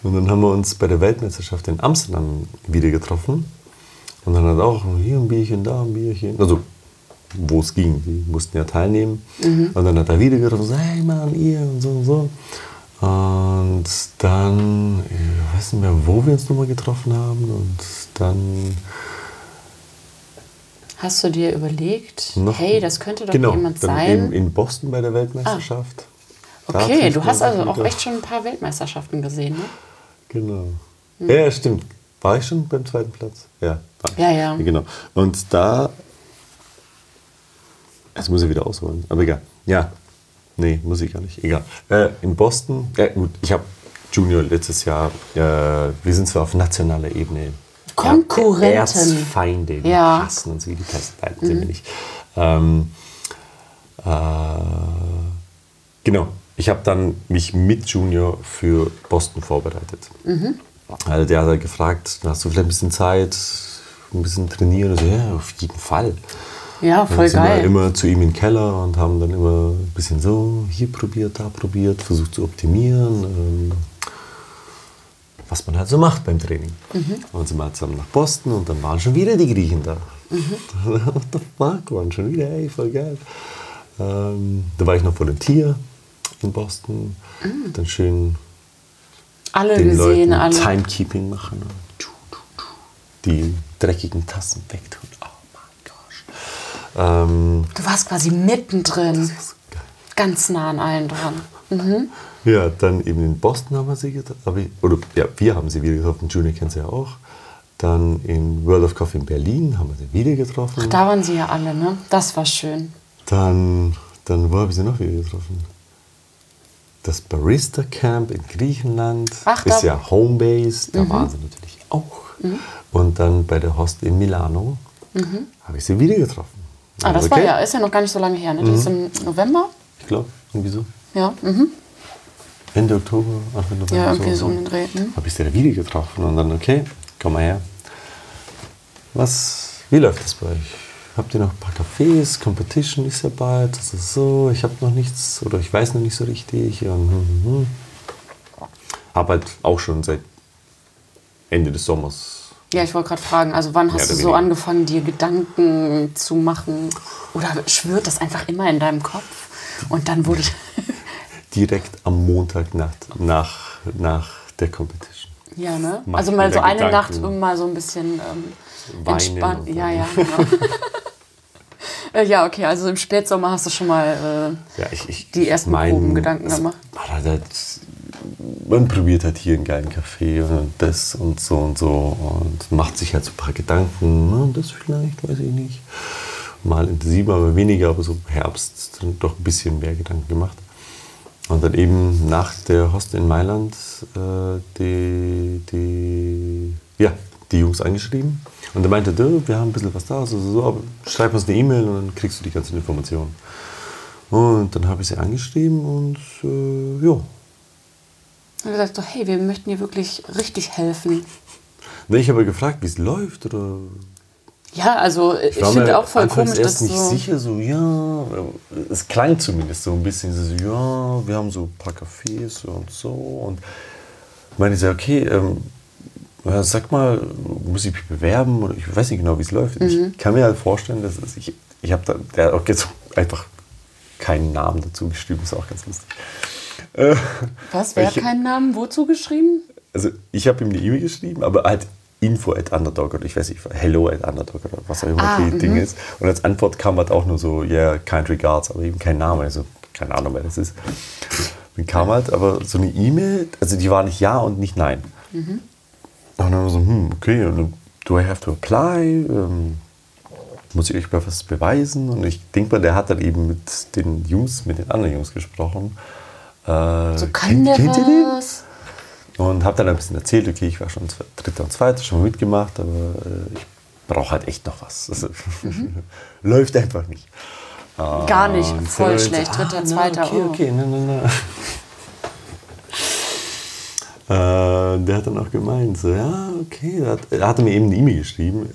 Und dann haben wir uns bei der Weltmeisterschaft in Amsterdam wieder getroffen. Und dann hat auch hier ein Bierchen, da ein Bierchen. Also, wo es ging. Die mussten ja teilnehmen. Und dann hat er wieder getroffen, so, hey Mann, ihr und so und so. Und dann, ich weiß nicht mehr, wo wir uns nochmal getroffen haben. Und dann hast du dir überlegt, hey, das könnte doch genau, jemand sein? Eben in Boston bei der Weltmeisterschaft. Da okay, du hast also auch echt schon ein paar Weltmeisterschaften gesehen, ne? Genau. Ja, stimmt. War ich schon beim zweiten Platz? Ja, war ich. Ja, ja. Genau. Und da. Jetzt muss ich wieder ausholen, aber egal. Ja. Nee, muss ich gar nicht. Egal. Äh, in Boston, ja gut, ich habe Junior letztes Jahr, äh, wir sind zwar auf nationaler Ebene Konkurrenten. Ja, Erzfeinde, die Ja. hassen uns wie die Pest. Nein, sind wir nicht. Ähm, äh, genau, ich habe dann mich mit Junior für Boston vorbereitet. Also der hat halt gefragt, hast du vielleicht ein bisschen Zeit, ein bisschen trainieren? So, ja, auf jeden Fall. Ja, Dann voll sind geil. wir immer zu ihm in den Keller und haben dann immer ein bisschen so hier probiert, da probiert, versucht zu optimieren. Ähm, was man halt so macht beim Training. Mhm. Und dann sind wir halt zusammen nach Boston und dann waren schon wieder die Griechen da. <laughs> What the fuck, Mann, schon wieder, ey, voll geil. Ähm, da war ich noch Volunteer in Boston. Dann schön Alle den gesehen, Leuten alle. Timekeeping machen. Die dreckigen Tassen wegtun. Ähm, Du warst quasi mittendrin. Ganz nah an allen dran. ja, dann eben in Boston haben wir sie getroffen. Oder ja, wir haben sie wieder getroffen. Julie kennt sie ja auch. Dann in World of Coffee in Berlin haben wir sie wieder getroffen. Da waren sie ja alle, ne? Das war schön. Dann, dann wo habe ich sie noch wieder getroffen? Das Barista Camp in Griechenland Ach, ist Mhm. ja Homebase, da waren sie natürlich auch. Und dann bei der Host in Milano habe ich sie wieder getroffen. Mhm. Ah, das Also, war okay. ja, ist ja noch gar nicht so lange her, ne? Das ist im November? Ich glaube, irgendwie so. Ja. Mhm. Ende Oktober, Anfang November. Ja, irgendwie so um den Dreh. Hm? Habe ich da wieder getroffen und dann, okay, komm mal her. Was, wie läuft das bei euch? Habt ihr noch ein paar Cafés? Competition ist ja bald. Das ist so. Ich habe noch nichts oder ich weiß noch nicht so richtig. Und, hm, hm, hm. Habe halt auch schon seit Ende des Sommers. Ja, ich wollte gerade fragen, also wann hast Mehr du so weniger. angefangen, dir Gedanken zu machen? Oder schwirrt das einfach immer in deinem Kopf? Und dann wurde. <laughs> Direkt am Montagnacht nach, nach der Competition. ja, ne? Mach Also mal so eine Nacht Gedanken. um mal so ein bisschen ähm, entspannt. Ja, ja, <laughs> genau. Äh, ja, okay, also im Spätsommer hast du schon mal. Äh, Ja, ich, ich, Die ersten mein, groben Gedanken gemacht. Halt, man probiert halt hier einen geilen Kaffee und das und so und so und macht sich halt so ein paar Gedanken. Na, das vielleicht, weiß ich nicht. Mal intensiver, aber weniger, aber so Herbst dann doch ein bisschen mehr Gedanken gemacht. Und dann eben nach der Host in Mailand äh, die, die, ja, die Jungs angeschrieben. Und er meinte, wir haben ein bisschen was da, so, so, so, aber schreib uns eine E-Mail und dann kriegst du die ganzen Informationen. Und dann habe ich sie angeschrieben und äh, ja. Und gesagt, so, hey, wir möchten dir wirklich richtig helfen. Ne, ich habe gefragt, wie es läuft. Oder Ja, also ich war finde auch voll komisch, dass erst nicht so. sicher, so ja, es klang zumindest so ein bisschen so, ja, wir haben so ein paar Cafés und so und meine ich so, okay, ähm, sag mal, muss ich mich bewerben oder ich weiß nicht genau, wie es läuft. Mhm. Ich kann mir halt vorstellen, dass es, ich, ich habe da, der hat auch jetzt einfach keinen Namen dazu geschrieben, ist auch ganz lustig. Äh, Was? Wer hat keinen Namen wozu geschrieben? also ich habe ihm eine E-Mail geschrieben, aber halt info at underdog oder ich weiß nicht, hello at underdog oder was auch immer Ah, die Ding ist. Und als Antwort kam halt auch nur so, yeah, kind regards, aber eben kein Name. Also keine Ahnung, wer das ist. Dann kam halt aber so eine E-Mail, also die war nicht ja und nicht nein. Und dann war so, hm, okay, und do I have to apply? Ähm, muss ich euch mal was beweisen? Und ich denke mal, der hat dann eben mit den Jungs, mit den anderen Jungs gesprochen. Äh, So kann kennt- der kennt ihr den? was? Und habe dann ein bisschen erzählt, okay, ich war schon dritter und zweiter, schon mal mitgemacht, aber äh, ich brauche halt echt noch was. Das <laughs> läuft einfach nicht. Gar nicht, Und voll so, schlecht. ah, Dritter, zweiter. Okay, oh. okay, na, na, na. <laughs> Äh, der hat dann auch gemeint, so, ja, okay, er hat, er hatte mir eben eine E-Mail geschrieben,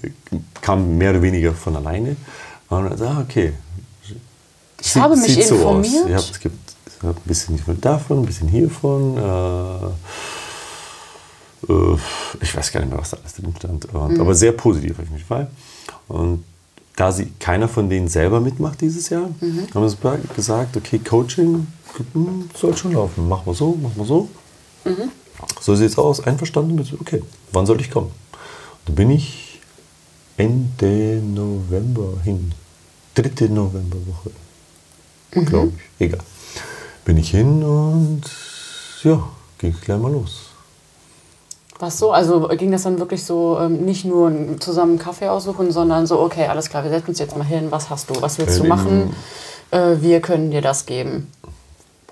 kam mehr oder weniger von alleine. Und er sagt, ah, okay. Ich habe mich sieht so informiert. Ja, es gibt ein bisschen davon, ein bisschen hiervon. Äh, äh, ich weiß gar nicht mehr, was da alles drin stand. Und, Mhm. Aber sehr positiv auf jeden Fall. Und da sie keiner von denen selber mitmacht dieses Jahr, Mhm. haben sie gesagt, okay, Coaching hm, soll schon laufen. Machen wir so, machen wir so. Mhm. So sieht's aus, einverstanden? Okay, wann soll ich kommen? Da bin ich Ende November hin. Dritte Novemberwoche. Mhm. Glaube ich. Egal. Bin ich hin und ja, ging gleich mal los. Was so? Also ging das dann wirklich so, ähm, nicht nur zusammen Kaffee aussuchen, sondern so, okay, alles klar, wir setzen uns jetzt mal hin, was hast du, was willst du machen? Äh, wir können dir das geben.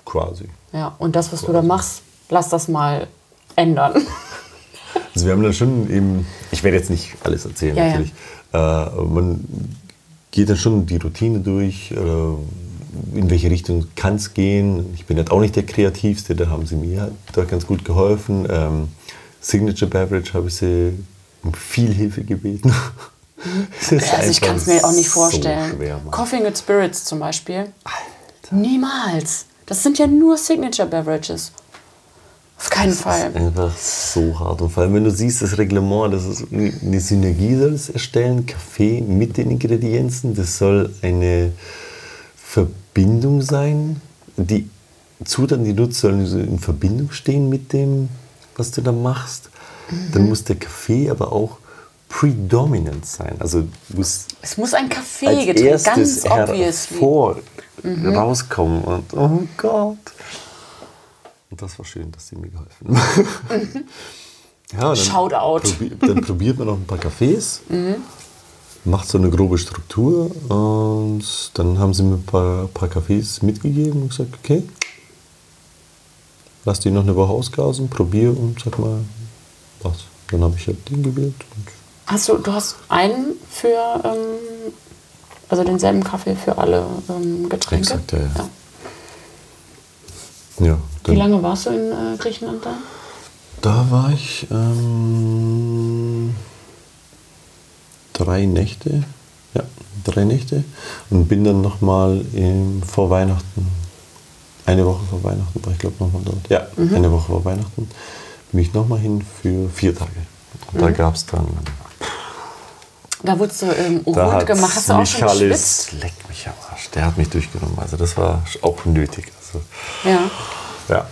Quasi. Ja, und das, was du da machst, lass das mal ändern. <laughs> Also wir haben dann schon eben, ich werde jetzt nicht alles erzählen Ja, ja. natürlich, Äh, aber man geht dann schon die Routine durch, äh, in welche Richtung kann es gehen. Ich bin halt auch nicht der Kreativste, da haben sie mir da ganz gut geholfen. Ähm, Signature Beverage habe ich sie um viel Hilfe gebeten. <laughs> Ist Also ich kann es mir auch nicht so vorstellen. schwer, Mann. Coffee with Spirits zum Beispiel. Niemals. Das sind ja nur Signature Beverages. Auf keinen Das ist Fall. einfach so hart. Und vor allem, wenn du siehst, das Reglement, das ist eine Synergie soll es erstellen, Kaffee mit den Ingredienzen, das soll eine Verbindung sein. Die Zutaten, die du nutzt, sollen so in Verbindung stehen mit dem, was du da machst. Dann muss der Kaffee aber auch predominant sein. Also muss Es muss ein Kaffeegetränk, ganz obviously. hervor rauskommen. Und oh Gott. Und das war schön, dass sie mir geholfen haben. <laughs> ja, dann Shoutout. Probi dann probiert man noch ein paar Kaffees, macht so eine grobe Struktur und dann haben sie mir ein paar, paar Kaffees mitgegeben und gesagt, okay, lass die noch eine Woche ausgasen, probier und sag mal, was. Dann habe ich halt den gewählt. Hast du, du hast einen für, ähm, also denselben Kaffee für alle ähm, Getränke? Exakt, ja, ja. ja, Wie dann, lange warst du in äh, Griechenland da? Da war ich ähm, drei Nächte. Ja, drei Nächte. Und bin dann nochmal vor Weihnachten, eine Woche vor Weihnachten war ich glaube nochmal dort. Ja, eine Woche vor Weihnachten bin ich nochmal hin für vier Tage. Und da gab es dann. Da wurdest du ähm, rot gemacht. Hast du auch schon geschwitzt? leck mich am Arsch, der hat mich durchgenommen. Also das war auch nötig. Also, Ja. Ja,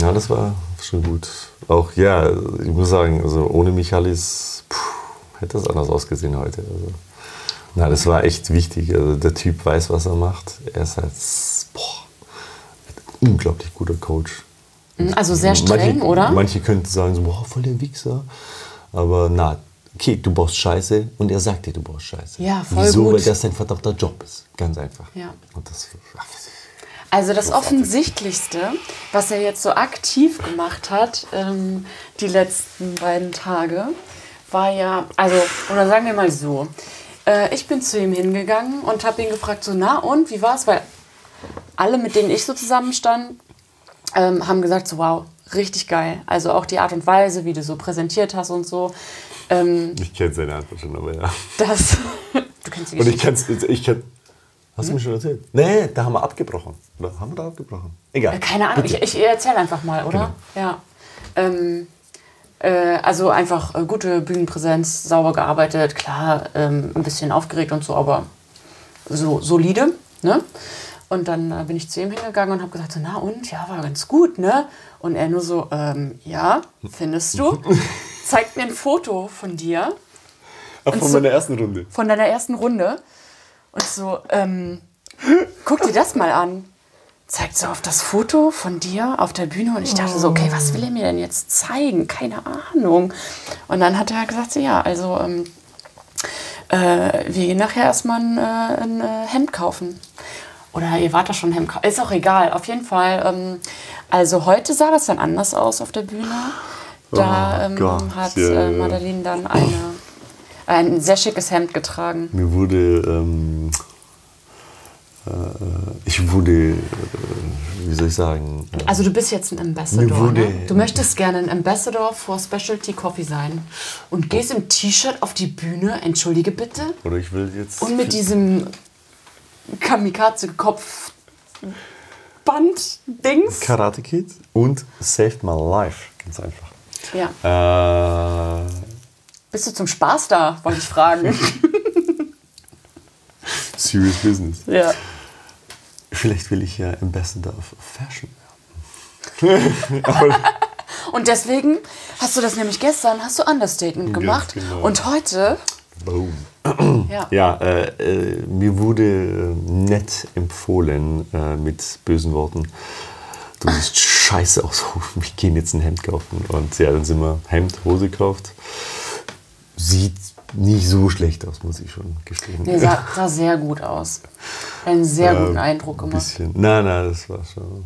ja, das war schon gut. Auch ja, ich muss sagen, also ohne Michalis puh, hätte das anders ausgesehen heute. Also, na, das war echt wichtig. Also der Typ weiß, was er macht. Er ist halt boah, ein unglaublich guter Coach. Also sehr streng, manche, oder? Manche könnten sagen so, boah, voll der Wichser. Aber na, okay, du baust Scheiße und er sagt dir, du baust Scheiße. Ja, voll Wieso? gut. Weil das sein verdammter Job ist. Ganz einfach. Ja. Das, ach, Also das Offensichtlichste, was er jetzt so aktiv gemacht hat, ähm, die letzten beiden Tage, war ja, also, oder sagen wir mal so, äh, ich bin zu ihm hingegangen und habe ihn gefragt, so, na und, wie war's? Weil alle, mit denen ich so zusammenstand, ähm, haben gesagt, so, wow, richtig geil. Also auch die Art und Weise, wie du so präsentiert hast und so. Ähm, ich kenne seine Antwort schon, aber ja. das, <laughs> du kennst die Und ich Geschichte. kann's, ich kann, hast du mir schon erzählt? Nee, da haben wir abgebrochen. Oder haben wir da abgebrochen? Egal. Keine Ahnung, ich, ich erzähle einfach mal, oder? Ja. Ähm, äh, also einfach äh, gute Bühnenpräsenz, sauber gearbeitet, klar, ähm, ein bisschen aufgeregt und so, aber so solide. Ne? Und dann äh, bin ich zu ihm hingegangen und habe gesagt, so, na und, ja, war ganz gut, ne? Und er nur so, ähm, ja, findest du? <laughs> Zeigt mir ein Foto von dir, Ach, von so- meiner ersten Runde. von deiner ersten Runde. Und so, ähm, guck dir das mal an. Zeigt so auf das Foto von dir auf der Bühne und ich dachte so, okay, was will er mir denn jetzt zeigen? Keine Ahnung. Und dann hat er gesagt, so, ja, also ähm, äh, wir gehen nachher erstmal ein, äh, ein äh, Hemd kaufen. Oder ihr wart da schon ein Hemd kaufen. Ist auch egal. Auf jeden Fall. Ähm, also heute sah das dann anders aus auf der Bühne. Da Oh ähm, Gott, hat äh. Madeleine dann eine, ein sehr schickes Hemd getragen. Mir wurde, ähm, äh, ich wurde, äh, wie soll ich sagen, äh, Also du bist jetzt ein Ambassador. Ne? Du möchtest gerne ein Ambassador for Specialty Coffee sein und gehst im T-Shirt auf die Bühne, entschuldige bitte, oder ich will jetzt... und mit diesem Kamikaze-Kopf Band-Dings. Karate Kid und Saved My Life. Ganz einfach. Ja. Äh, Bist du zum Spaß da, wollte ich fragen. <laughs> serious Business. ja. Vielleicht will ich ja Ambassador of Fashion werden. <laughs> Und deswegen hast du das nämlich gestern, hast du Understatement gemacht. genau. Und heute, boom. ja. Ja, äh, äh, mir wurde äh, nett empfohlen äh, mit bösen Worten. Du siehst scheiße aus, <laughs> wir gehen jetzt ein Hemd kaufen. Und ja, dann sind wir Hemd, Hose gekauft. Sieht nicht so schlecht aus, muss ich schon gestehen. Nee, sah, <laughs> sah sehr gut aus. Einen sehr guten Eindruck Ein gemacht. bisschen. Nein, nein, das war schon.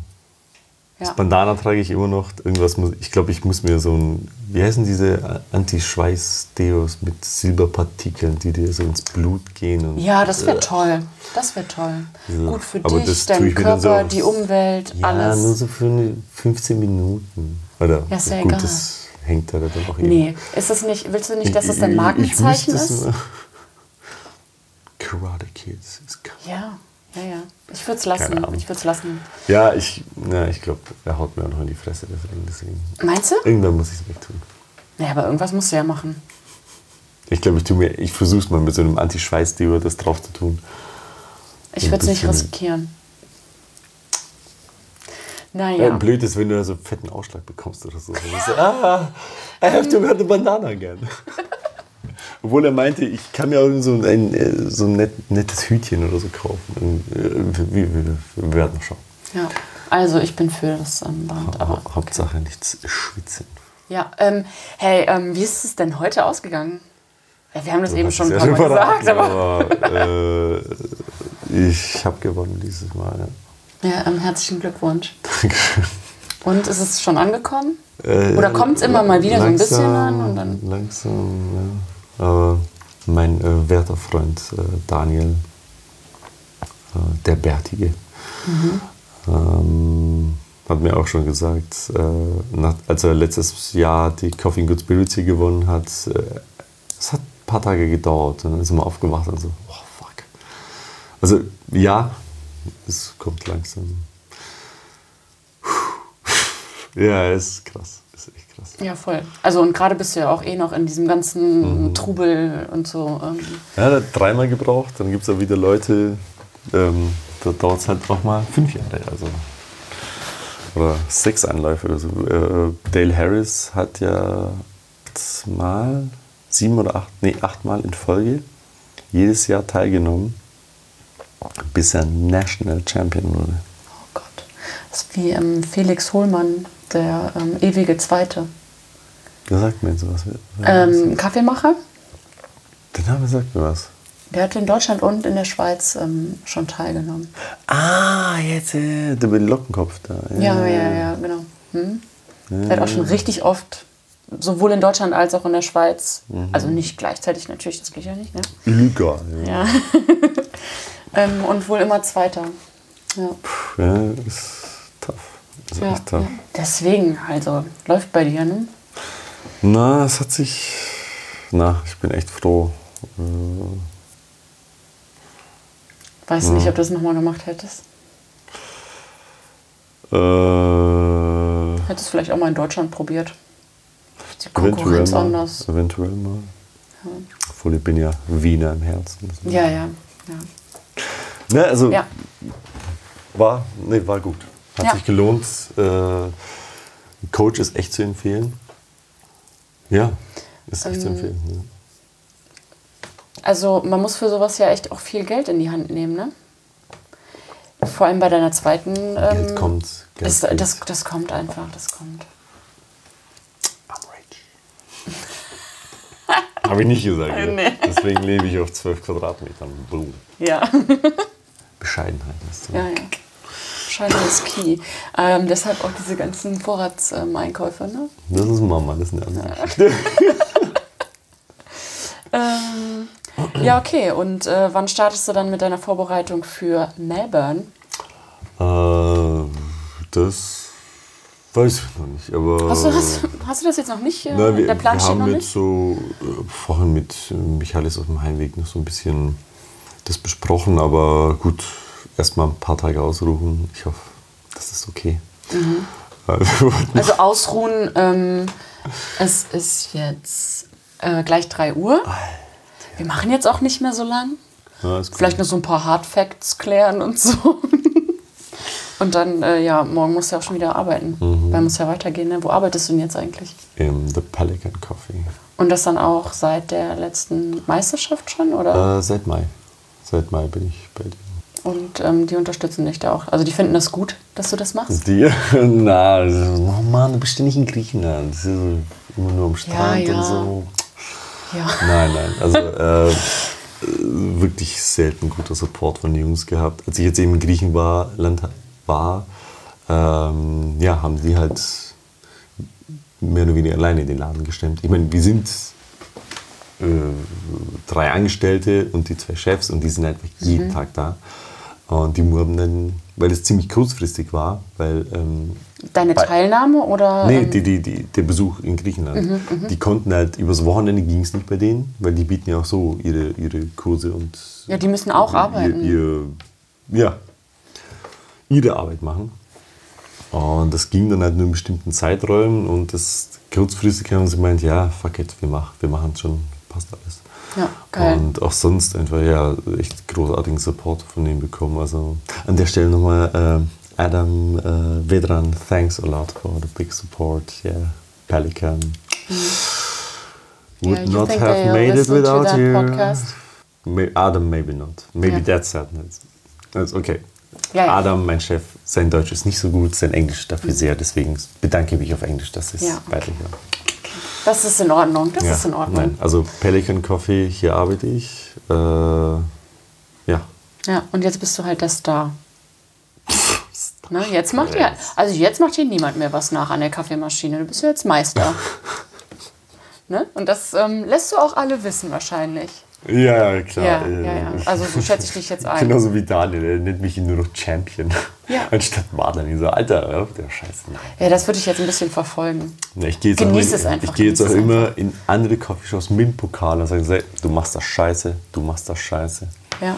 Ja. Bandana trage ich immer noch. Irgendwas muss, ich glaube, ich muss mir so ein, wie heißen diese Anti-Schweiß-Deos mit Silberpartikeln, die dir so ins Blut gehen. Und, Ja, das wäre Äh, toll. Das wäre toll. so. Gut für Aber dich, das deinen Körper, so die Umwelt, Ja, alles. nur so für eine 15 Minuten. Oder Ja, ist ja gut, egal. das hängt da dann auch eben. Nee, ist das nicht, willst du nicht, dass das dein Ich- ich Markenzeichen es ist? <laughs> Karate Kids ist Ja, Ja, ja. Ich würde es lassen. Ich würde es lassen. Ja, ich, ich glaube, er haut mir auch noch in die Fresse. Deswegen, deswegen. Meinst du? Irgendwann muss ich es wegtun. Naja, aber irgendwas musst du ja machen. Ich glaube, ich, tu mir- ich versuche es mal mit so einem Anti-Schweiß-Deo das drauf zu tun. Ich würde es nicht bisschen- riskieren. Ja. Naja. blöd ist, wenn du da so einen fetten Ausschlag bekommst oder so. So ah, I have to wear the banana again. <laughs> Obwohl er meinte, ich kann mir auch so ein, äh, so ein net, nettes Hütchen oder so kaufen. Äh, Wir, wir, werden noch schauen. Ja. Also ich bin für das ähm, Band. Aber Hau- Hauptsache nichts schwitzen. ja, ähm, hey, ähm, wie ist es denn heute ausgegangen? Ja, wir haben das eben Hast schon ein paar Mal gesagt, aber aber äh, ich habe gewonnen dieses Mal. Ja. ähm, herzlichen Glückwunsch. Dankeschön. Und ist es schon angekommen? Äh, Oder kommt's immer mal wieder so ein bisschen langsam, an und dann- Langsam, ja. Aber mein äh, werter Freund äh, Daniel, äh, der Bärtige, Mhm. ähm, hat mir auch schon gesagt, äh, nach, als er letztes Jahr die Coffee and Good Spirits gewonnen hat, äh, es hat ein paar Tage gedauert und dann ist er mal aufgewacht und so, oh fuck. Also ja, es kommt langsam. Ja, es ist krass. Ist echt krass. Ja, voll. Also und gerade bist du ja auch eh noch in diesem ganzen Mhm. Trubel und so. Ja, der hat dreimal gebraucht. Dann gibt es auch wieder Leute, ähm, da dauert es halt auch mal fünf Jahre. Also. Oder sechs Anläufe oder so. Äh, Dale Harris hat ja mal, sieben oder acht, nee, achtmal in Folge jedes Jahr teilgenommen, bis er National Champion wurde. oh Gott. Das ist wie ähm, Felix Hohlmann, der ähm, ewige Zweite. Wer sagt mir jetzt sowas? Ähm, Kaffeemacher. Der Name sagt mir was. Der hat in Deutschland und in der Schweiz ähm, schon teilgenommen. Ah, jetzt äh, der mit dem Lockenkopf da. Ja, ja, ja, genau. Hm? Der hat auch schon richtig oft, sowohl in Deutschland als auch in der Schweiz, also nicht gleichzeitig natürlich, das geht ja nicht, ne? Lüger. Ja. Ja. <laughs> ähm, und wohl immer Zweiter. Ja. ja, ist tough. Ist Ja, echt tough. ja. Deswegen, also, läuft bei dir, ne? Na, es hat sich. Na, ich bin echt froh. Äh, Weiß nicht, ob du das nochmal gemacht hättest. Äh, Hättest vielleicht auch mal in Deutschland probiert. Die eventuell Konkurrenz mal. anders. Eventuell mal. Obwohl ich bin ja Wiener im Herzen. Ja, ja, ja. Ne, also Ja, war, nee, war gut. Hat Ja. sich gelohnt. Äh, Coach ist echt zu empfehlen. Ja, ist echt zu Ähm, empfehlen. Ja. also man muss für sowas ja echt auch viel Geld in die Hand nehmen, ne? Vor allem bei deiner zweiten. Ähm, Geld kommt. Geld ist, das, das kommt einfach, das kommt. Habe ich nicht gesagt. ja. <laughs> Nee. Deswegen lebe ich auf 12 Quadratmetern. Boom. Ja, <laughs> Bescheidenheit ist so. ja, ja. Scheinbar ist key. Ähm, deshalb auch diese ganzen Vorratseinkäufe, ne? Das ist Mama, das ist eine andere Geschichte. Ähm, ja, okay. Und äh, wann startest du dann mit deiner Vorbereitung für Melbourne? Äh, das weiß ich noch nicht. Aber Hast du, hast, hast du das jetzt noch nicht? Äh, Na, wir, der Plan wir steht haben noch jetzt nicht? so äh, vorhin mit äh, Michaelis auf dem Heimweg noch so ein bisschen das besprochen, aber gut, erstmal ein paar Tage ausruhen. Ich hoffe, das ist okay. Mhm. Also ausruhen. Ähm, es ist jetzt äh, gleich 3 Uhr. Wir machen jetzt auch nicht mehr so lang. Ja. Vielleicht noch so ein paar Hard Facts klären und so. <laughs> Und dann, äh, ja, morgen musst du ja auch schon wieder arbeiten. Mhm. Weil muss ja weitergehen. Ne? Wo arbeitest du denn jetzt eigentlich? Im The Pelican Coffee. Und das dann auch seit der letzten Meisterschaft schon? Oder? Äh, seit Mai. Seit Mai bin ich bei dir. Und ähm, die unterstützen dich da auch. Also die finden das gut, dass du das machst. Die? <laughs> Na, oh Mann, du bist ja nicht in Griechenland. Das ist ja immer nur am Strand ja. und so. Ja. Nein, nein. Also äh, äh, wirklich selten guter Support von den Jungs gehabt. Als ich jetzt eben in Griechenland war, ähm, ja, haben die halt mehr oder weniger alleine den Laden gestemmt. Ich meine, wir sind äh, drei Angestellte und die zwei Chefs und die sind einfach jeden Tag da. Und die haben dann, weil es ziemlich kurzfristig war, weil ähm, Deine Teilnahme oder? Nee, ähm, die, die, die, der Besuch in Griechenland. die konnten halt, übers Wochenende ging es nicht bei denen, weil die bieten ja auch so ihre, ihre Kurse und. Ja, die müssen auch ihr, arbeiten. Ihr, ja, ihre Arbeit machen. Und das ging dann halt nur in bestimmten Zeiträumen und das kurzfristig haben sie gemeint, ja, fuck it, wir machen wir machen schon, passt alles. Ja, geil. Und auch sonst einfach ja echt großartigen Support von denen bekommen. Also an der Stelle nochmal äh, Adam äh, Vedran, thanks a lot for the big support. Yeah, Pelican. Would Yeah, not have made it without you. podcast? Adam maybe not. Maybe Ja. that's sadness. That's okay. Ja, ja. Adam, mein Chef, sein Deutsch ist nicht so gut, sein Englisch dafür sehr. Deswegen bedanke ich mich auf Englisch, dass es Ja. weiterhören. Das ist in Ordnung. Das Ja, ist in Ordnung. Nein, also Pelican Coffee, hier arbeite ich. Äh, ja. Ja, und jetzt bist du halt der Star. <laughs> Ne, jetzt macht dir, also jetzt macht hier niemand mehr was nach an der Kaffeemaschine. Du bist ja jetzt Meister. <laughs> ne? Und das ähm, lässt du auch alle wissen wahrscheinlich. Ja, klar. Ja, äh, ja, ja. Also so schätze ich dich jetzt ein. Genauso wie Daniel, der nennt mich nur noch Champion. Ja. <laughs> Anstatt Martin. Ich so, Alter, der Scheiße. Nein. Ja, das würde ich jetzt ein bisschen verfolgen. Ja, ich gehe jetzt, Genieß auch, es einfach, ich gehe jetzt auch immer in andere Coffeeshops mit dem Pokal und sage, du machst das scheiße, du machst das scheiße. Ja.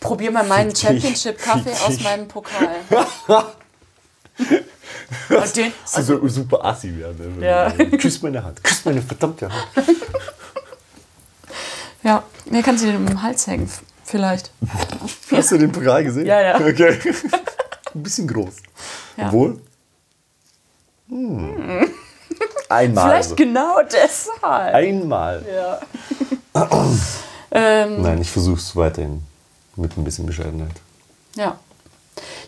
Probier mal meinen Championship-Kaffee aus meinem Pokal. <laughs> Und den, Also, so super assi werden. Ja. Küss meine Hand, küss meine verdammte Hand. <laughs> ja, mir kannst du den im Hals hängen, vielleicht. Hast du den Pokal gesehen? Ja, ja. <laughs> Okay. Ein bisschen groß. Ja. Obwohl? Hm. Einmal. Vielleicht also. genau deshalb. Einmal. Ja. ähm, Nein, ich versuche es weiterhin mit ein bisschen Bescheidenheit. Ja.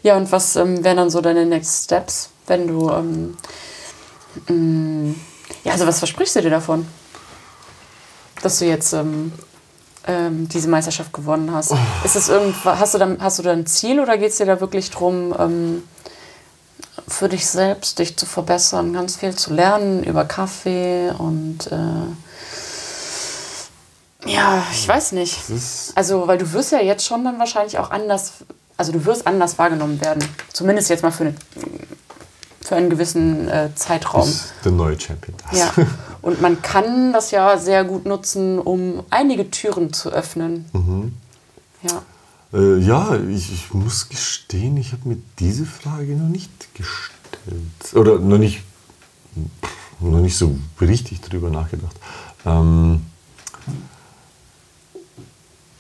Ja, und was ähm, wären dann so deine Next Steps, wenn du. Ähm, mh, ja, also was versprichst du dir davon? Dass du jetzt ähm, ähm, diese Meisterschaft gewonnen hast. Ist es irgendwas, hast du dann, hast du da ein Ziel oder geht es dir da wirklich darum, ähm, für dich selbst dich zu verbessern, ganz viel zu lernen über Kaffee und äh, ja, ich weiß nicht. Also, weil du wirst ja jetzt schon dann wahrscheinlich auch anders, also du wirst anders wahrgenommen werden. Zumindest jetzt mal für, eine, für einen gewissen äh, Zeitraum. das ist der neue Champion. Das. Ja. <laughs> Und man kann das ja sehr gut nutzen, um einige Türen zu öffnen. Ja. Äh, ja, ich, ich muss gestehen, ich habe mir diese Frage noch nicht gestellt. Oder noch nicht, noch nicht so richtig drüber nachgedacht. Ähm,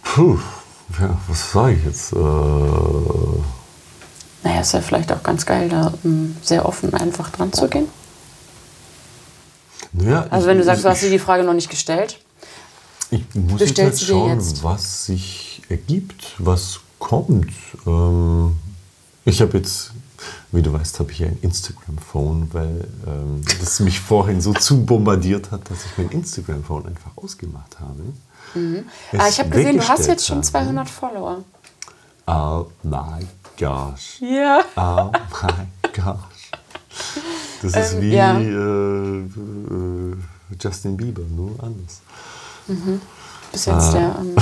puh, ja, was sage ich jetzt? Äh, Naja, ist ja vielleicht auch ganz geil, da ähm, sehr offen einfach dran zu gehen. Naja, Also, wenn du sagst, du hast dir die Frage noch nicht gestellt. Ich muss jetzt halt schauen, jetzt. was sich ergibt, was kommt. Ähm, ich habe jetzt, wie du weißt, habe ich ein Instagram-Phone, weil ähm, das mich vorhin so zu bombardiert hat, dass ich mein Instagram-Phone einfach ausgemacht habe. Es Ah, ich habe gesehen, du hast jetzt schon habe. 200 Follower. Oh my gosh. Ja. Oh my gosh. Das ist Ähm, wie ja. äh, äh, Justin Bieber, nur anders. Bis jetzt der, ähm,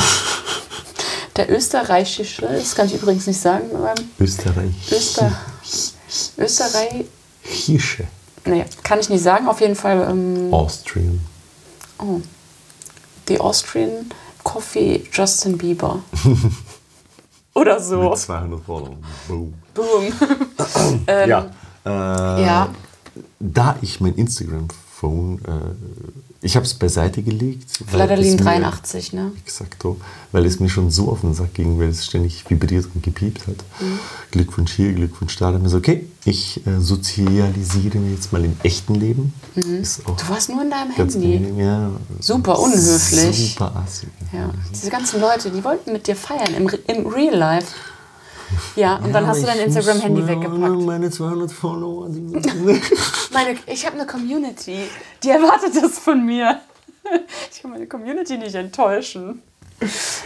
der österreichische, das kann ich übrigens nicht sagen, ähm, Österreich. Öster, Österreich, Hische. nee, kann ich nicht sagen, auf jeden Fall ähm, Austrian. oh, The Austrian Coffee Justin Bieber. <laughs> Oder so. Mit 200 Followern. Boom. Boom. <laughs> <laughs> ja. Äh, Ja. Da ich mein Instagram-Phone, äh, ich habe es beiseite gelegt. weil Fladderlin es mir- 83, ne? Exakto, weil es mir schon so auf den Sack ging, weil es ständig vibriert und gepiept hat. Mhm. Glückwunsch hier, Glückwunsch da. Dann ich so, okay, ich äh, sozialisiere mir jetzt mal im echten Leben. Ist Mhm. Du warst nur in deinem Handy. angenehm, ja. Super unhöflich. Super assi. Ja, diese ganzen Leute, die wollten mit dir feiern im, im Real Life. Ja, und dann Ja, hast du dein Instagram-Handy weggepackt. Meine 200 Follower. <laughs> Meine, ich habe eine Community, die erwartet das von mir. <laughs> Ich kann meine Community nicht enttäuschen.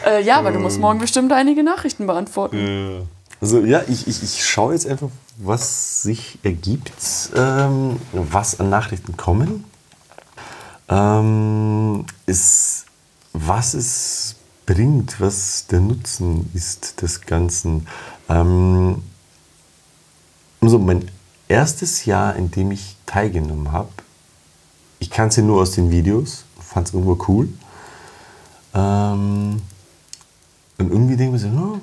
Äh, ja, aber du musst morgen bestimmt einige Nachrichten beantworten. Also ja, ich, ich, ich schaue jetzt einfach, was sich ergibt, ähm, was an Nachrichten kommen. Ähm, ist, was es bringt, was der Nutzen ist des Ganzen. Ähm, also mein erstes Jahr, in dem ich teilgenommen habe, ich kannte nur aus den Videos, fand es irgendwo cool. Ähm, Und irgendwie denke ich mir so, ja,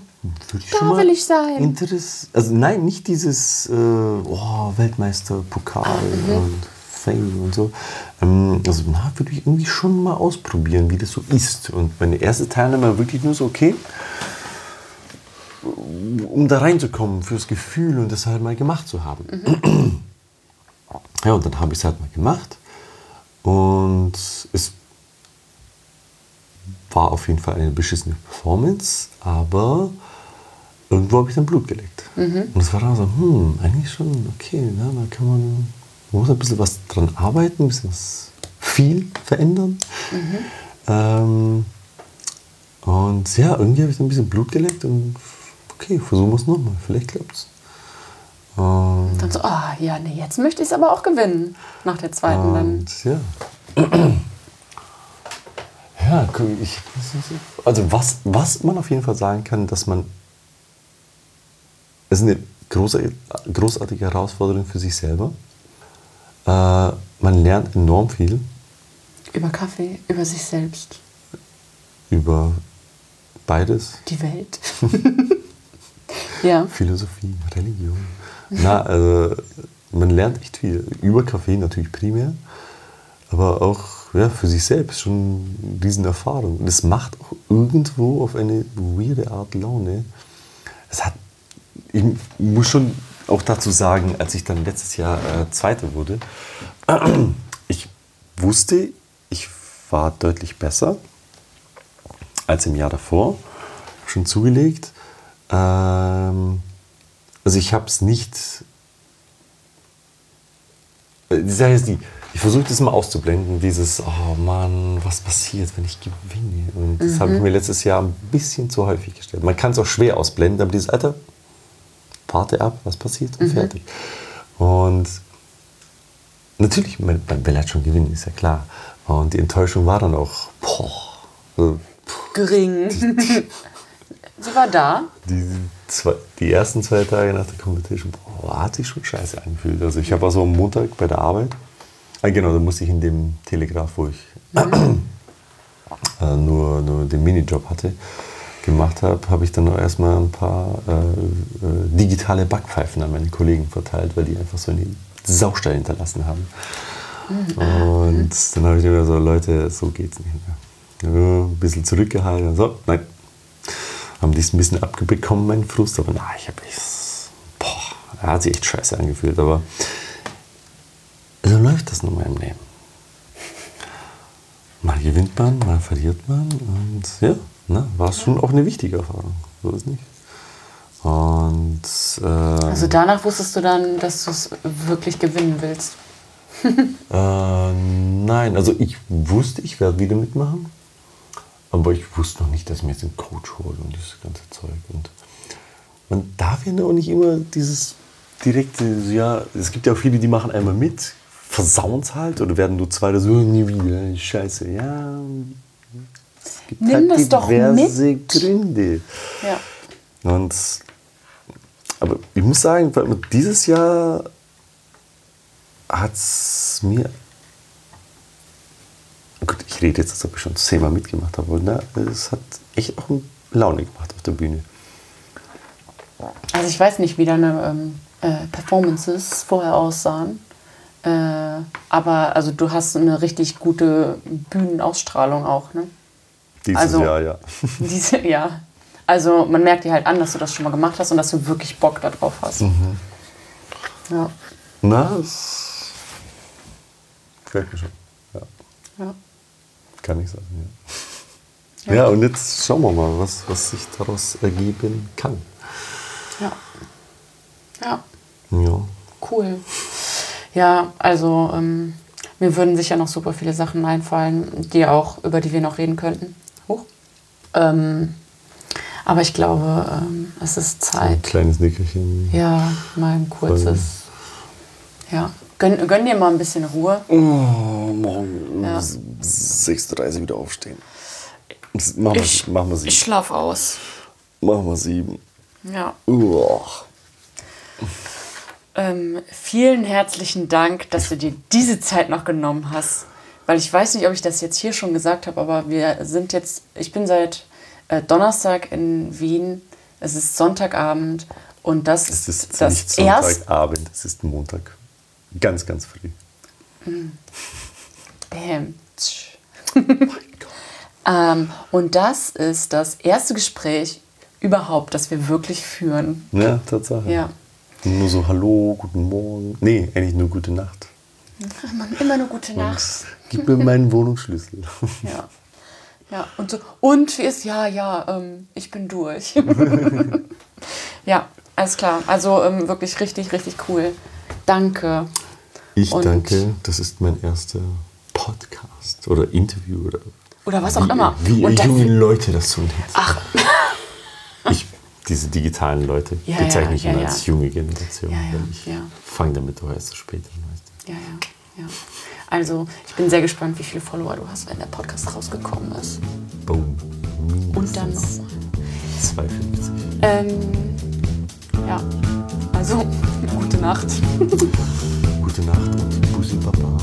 würde ich Da schon mal will ich sein. Interess also nein, nicht dieses äh, oh, Weltmeister, Pokal Ah, mhm. und Fame und so. Ähm, also na, würde ich irgendwie schon mal ausprobieren, wie das so ist. Und meine erste Teilnahme war wirklich nur so, okay, um da reinzukommen, fürs Gefühl und das halt mal gemacht zu haben. Mhm. Ja, und dann habe ich es halt mal gemacht. Und es war auf jeden Fall eine beschissene Performance, aber irgendwo habe ich dann Blut geleckt. Und es war dann so, hm, eigentlich schon okay, ne, da kann man, man muss ein bisschen was dran arbeiten, ein bisschen was viel verändern. Ähm, und ja, irgendwie habe ich dann ein bisschen Blut geleckt und okay, versuchen wir es nochmal, vielleicht klappt es. Und, Dann so, ah, ja, nee, jetzt möchte ich es aber auch gewinnen. Nach der zweiten dann. ja. <clears throat> Ja, guck, ich, also was, was man auf jeden Fall sagen kann, dass man, es ist eine große, großartige Herausforderung für sich selber. Äh, man lernt enorm viel Über Kaffee, über sich selbst, über beides, die Welt. <laughs> ja. Philosophie, Religion. Na, also man lernt echt viel. Über Kaffee natürlich primär, aber auch ja, für sich selbst schon diesen Erfahrung. Und es macht auch irgendwo auf eine weirde Art Laune. Es hat, ich muss schon auch dazu sagen, als ich dann letztes Jahr äh, Zweiter wurde, <clears throat> ich wusste, ich war deutlich besser als im Jahr davor, schon zugelegt. Ähm, also ich habe es nicht. Äh, Die Sache ist die, ich versuche das mal auszublenden, dieses, oh Mann, was passiert, wenn ich gewinne? Und das habe ich mir letztes Jahr ein bisschen zu häufig gestellt. Man kann es auch schwer ausblenden, aber dieses, Alter, warte ab, was passiert und fertig. Und natürlich, man, man will halt schon gewinnen, ist ja klar. Und die Enttäuschung war dann auch, boah, so, Gering. <laughs> Sie war da. die, zwei, die ersten zwei Tage nach der Competition, boah, hat sich schon scheiße angefühlt. Also ich habe also am Montag bei der Arbeit, ah, genau, da musste ich in dem Telegraph, wo ich äh, nur, nur den Minijob hatte, gemacht habe, habe ich dann noch erstmal ein paar äh, äh, digitale Backpfeifen an meine Kollegen verteilt, weil die einfach so eine Saustall hinterlassen haben. Und dann habe ich mir so, Leute, so geht's nicht mehr. Ja, ein bisschen zurückgehalten. So, nein. Haben die es ein bisschen abbekommen, mein Frust, aber na, ich habe echt. Boah, er hat sich echt scheiße angefühlt, aber so läuft das nun mal im Leben. Mal gewinnt man, mal verliert man und ja, ne, war es schon auch eine wichtige Erfahrung. So ist nicht. Und äh, Also danach wusstest du dann, dass du es wirklich gewinnen willst. <laughs> Äh, nein, also ich wusste, ich werde wieder mitmachen. Aber ich wusste noch nicht, dass ich mir jetzt einen Coach hole und dieses ganze Zeug. Und man darf ja auch nicht immer dieses direkte, ja, es gibt ja auch viele, die machen einmal mit, versauen es halt oder werden nur zwei oder so, nie wieder, scheiße. Ja, es gibt Nimm das doch diverse Gründe. Ja. Und, aber ich muss sagen, dieses Jahr hat es mir. Gut, ich rede jetzt, als ob ich schon zehnmal mitgemacht habe, aber ne, es hat echt auch Laune gemacht auf der Bühne. Also ich weiß nicht, wie deine ähm, äh, Performances vorher aussahen. Äh, aber also du hast eine richtig gute Bühnenausstrahlung auch, ne? Dieses Also- Jahr, ja. <laughs> Diese, ja. Also man merkt dir halt an, dass du das schon mal gemacht hast und dass du wirklich Bock darauf hast. Mhm. Ja. Na, es gefällt mir schon. Ja, ja. kann ich sagen. Ja. ja, und jetzt schauen wir mal, was, was sich daraus ergeben kann. Ja. Ja. Ja. Cool. Ja, also ähm, mir würden sicher noch super viele Sachen einfallen, die auch, über die wir noch reden könnten. Ähm, aber ich glaube, ähm, es ist Ein Zeit. kleines Nickerchen. Ja, mal ein kurzes. Ja. Gönn, gönn dir mal ein bisschen Ruhe. Oh, morgen Ja. 6.30 Uhr wieder aufstehen. Machen wir, Ich, machen wir ich sieben. schlaf aus. Machen wir sieben. Ja. Uah. Ähm, vielen herzlichen Dank, dass du dir diese Zeit noch genommen hast. Weil ich weiß nicht, ob ich das jetzt hier schon gesagt habe, aber wir sind jetzt, ich bin seit äh, Donnerstag in Wien. Es ist Sonntagabend und das Es ist das nicht. Sonntagabend, es ist Montag. Ganz, ganz früh. Bam. Tsch. <laughs> ähm, und das ist das erste Gespräch überhaupt, das wir wirklich führen. Ja, Tatsache. Ja. Nur so Hallo, guten Morgen. Nee, eigentlich nur gute Nacht. <laughs> Mann, immer nur gute Nacht. Gib mir meinen Wohnungsschlüssel. Ja. <laughs> Ja, und so, und wie ist, ja, ja, ähm, ich bin durch. <laughs> ja, alles klar. Also ähm, wirklich richtig, richtig cool. Danke. Ich Und- danke, das ist mein erster Podcast oder Interview oder Oder was auch wie, immer. Wie und junge Leute das so nennen. ach, <laughs> Ich, diese digitalen Leute Ja, bezeichne ja, ich ja, immer als junge Generation. Ja, ja, ich fange damit doch erst später an. Ja, ja, ja. Also, ich bin sehr gespannt, wie viele Follower du hast, wenn der Podcast rausgekommen ist. Boom. Und dann nochmal. 250. Ähm, ja, also, <laughs> gute Nacht. Gute Nacht und Bussi Baba.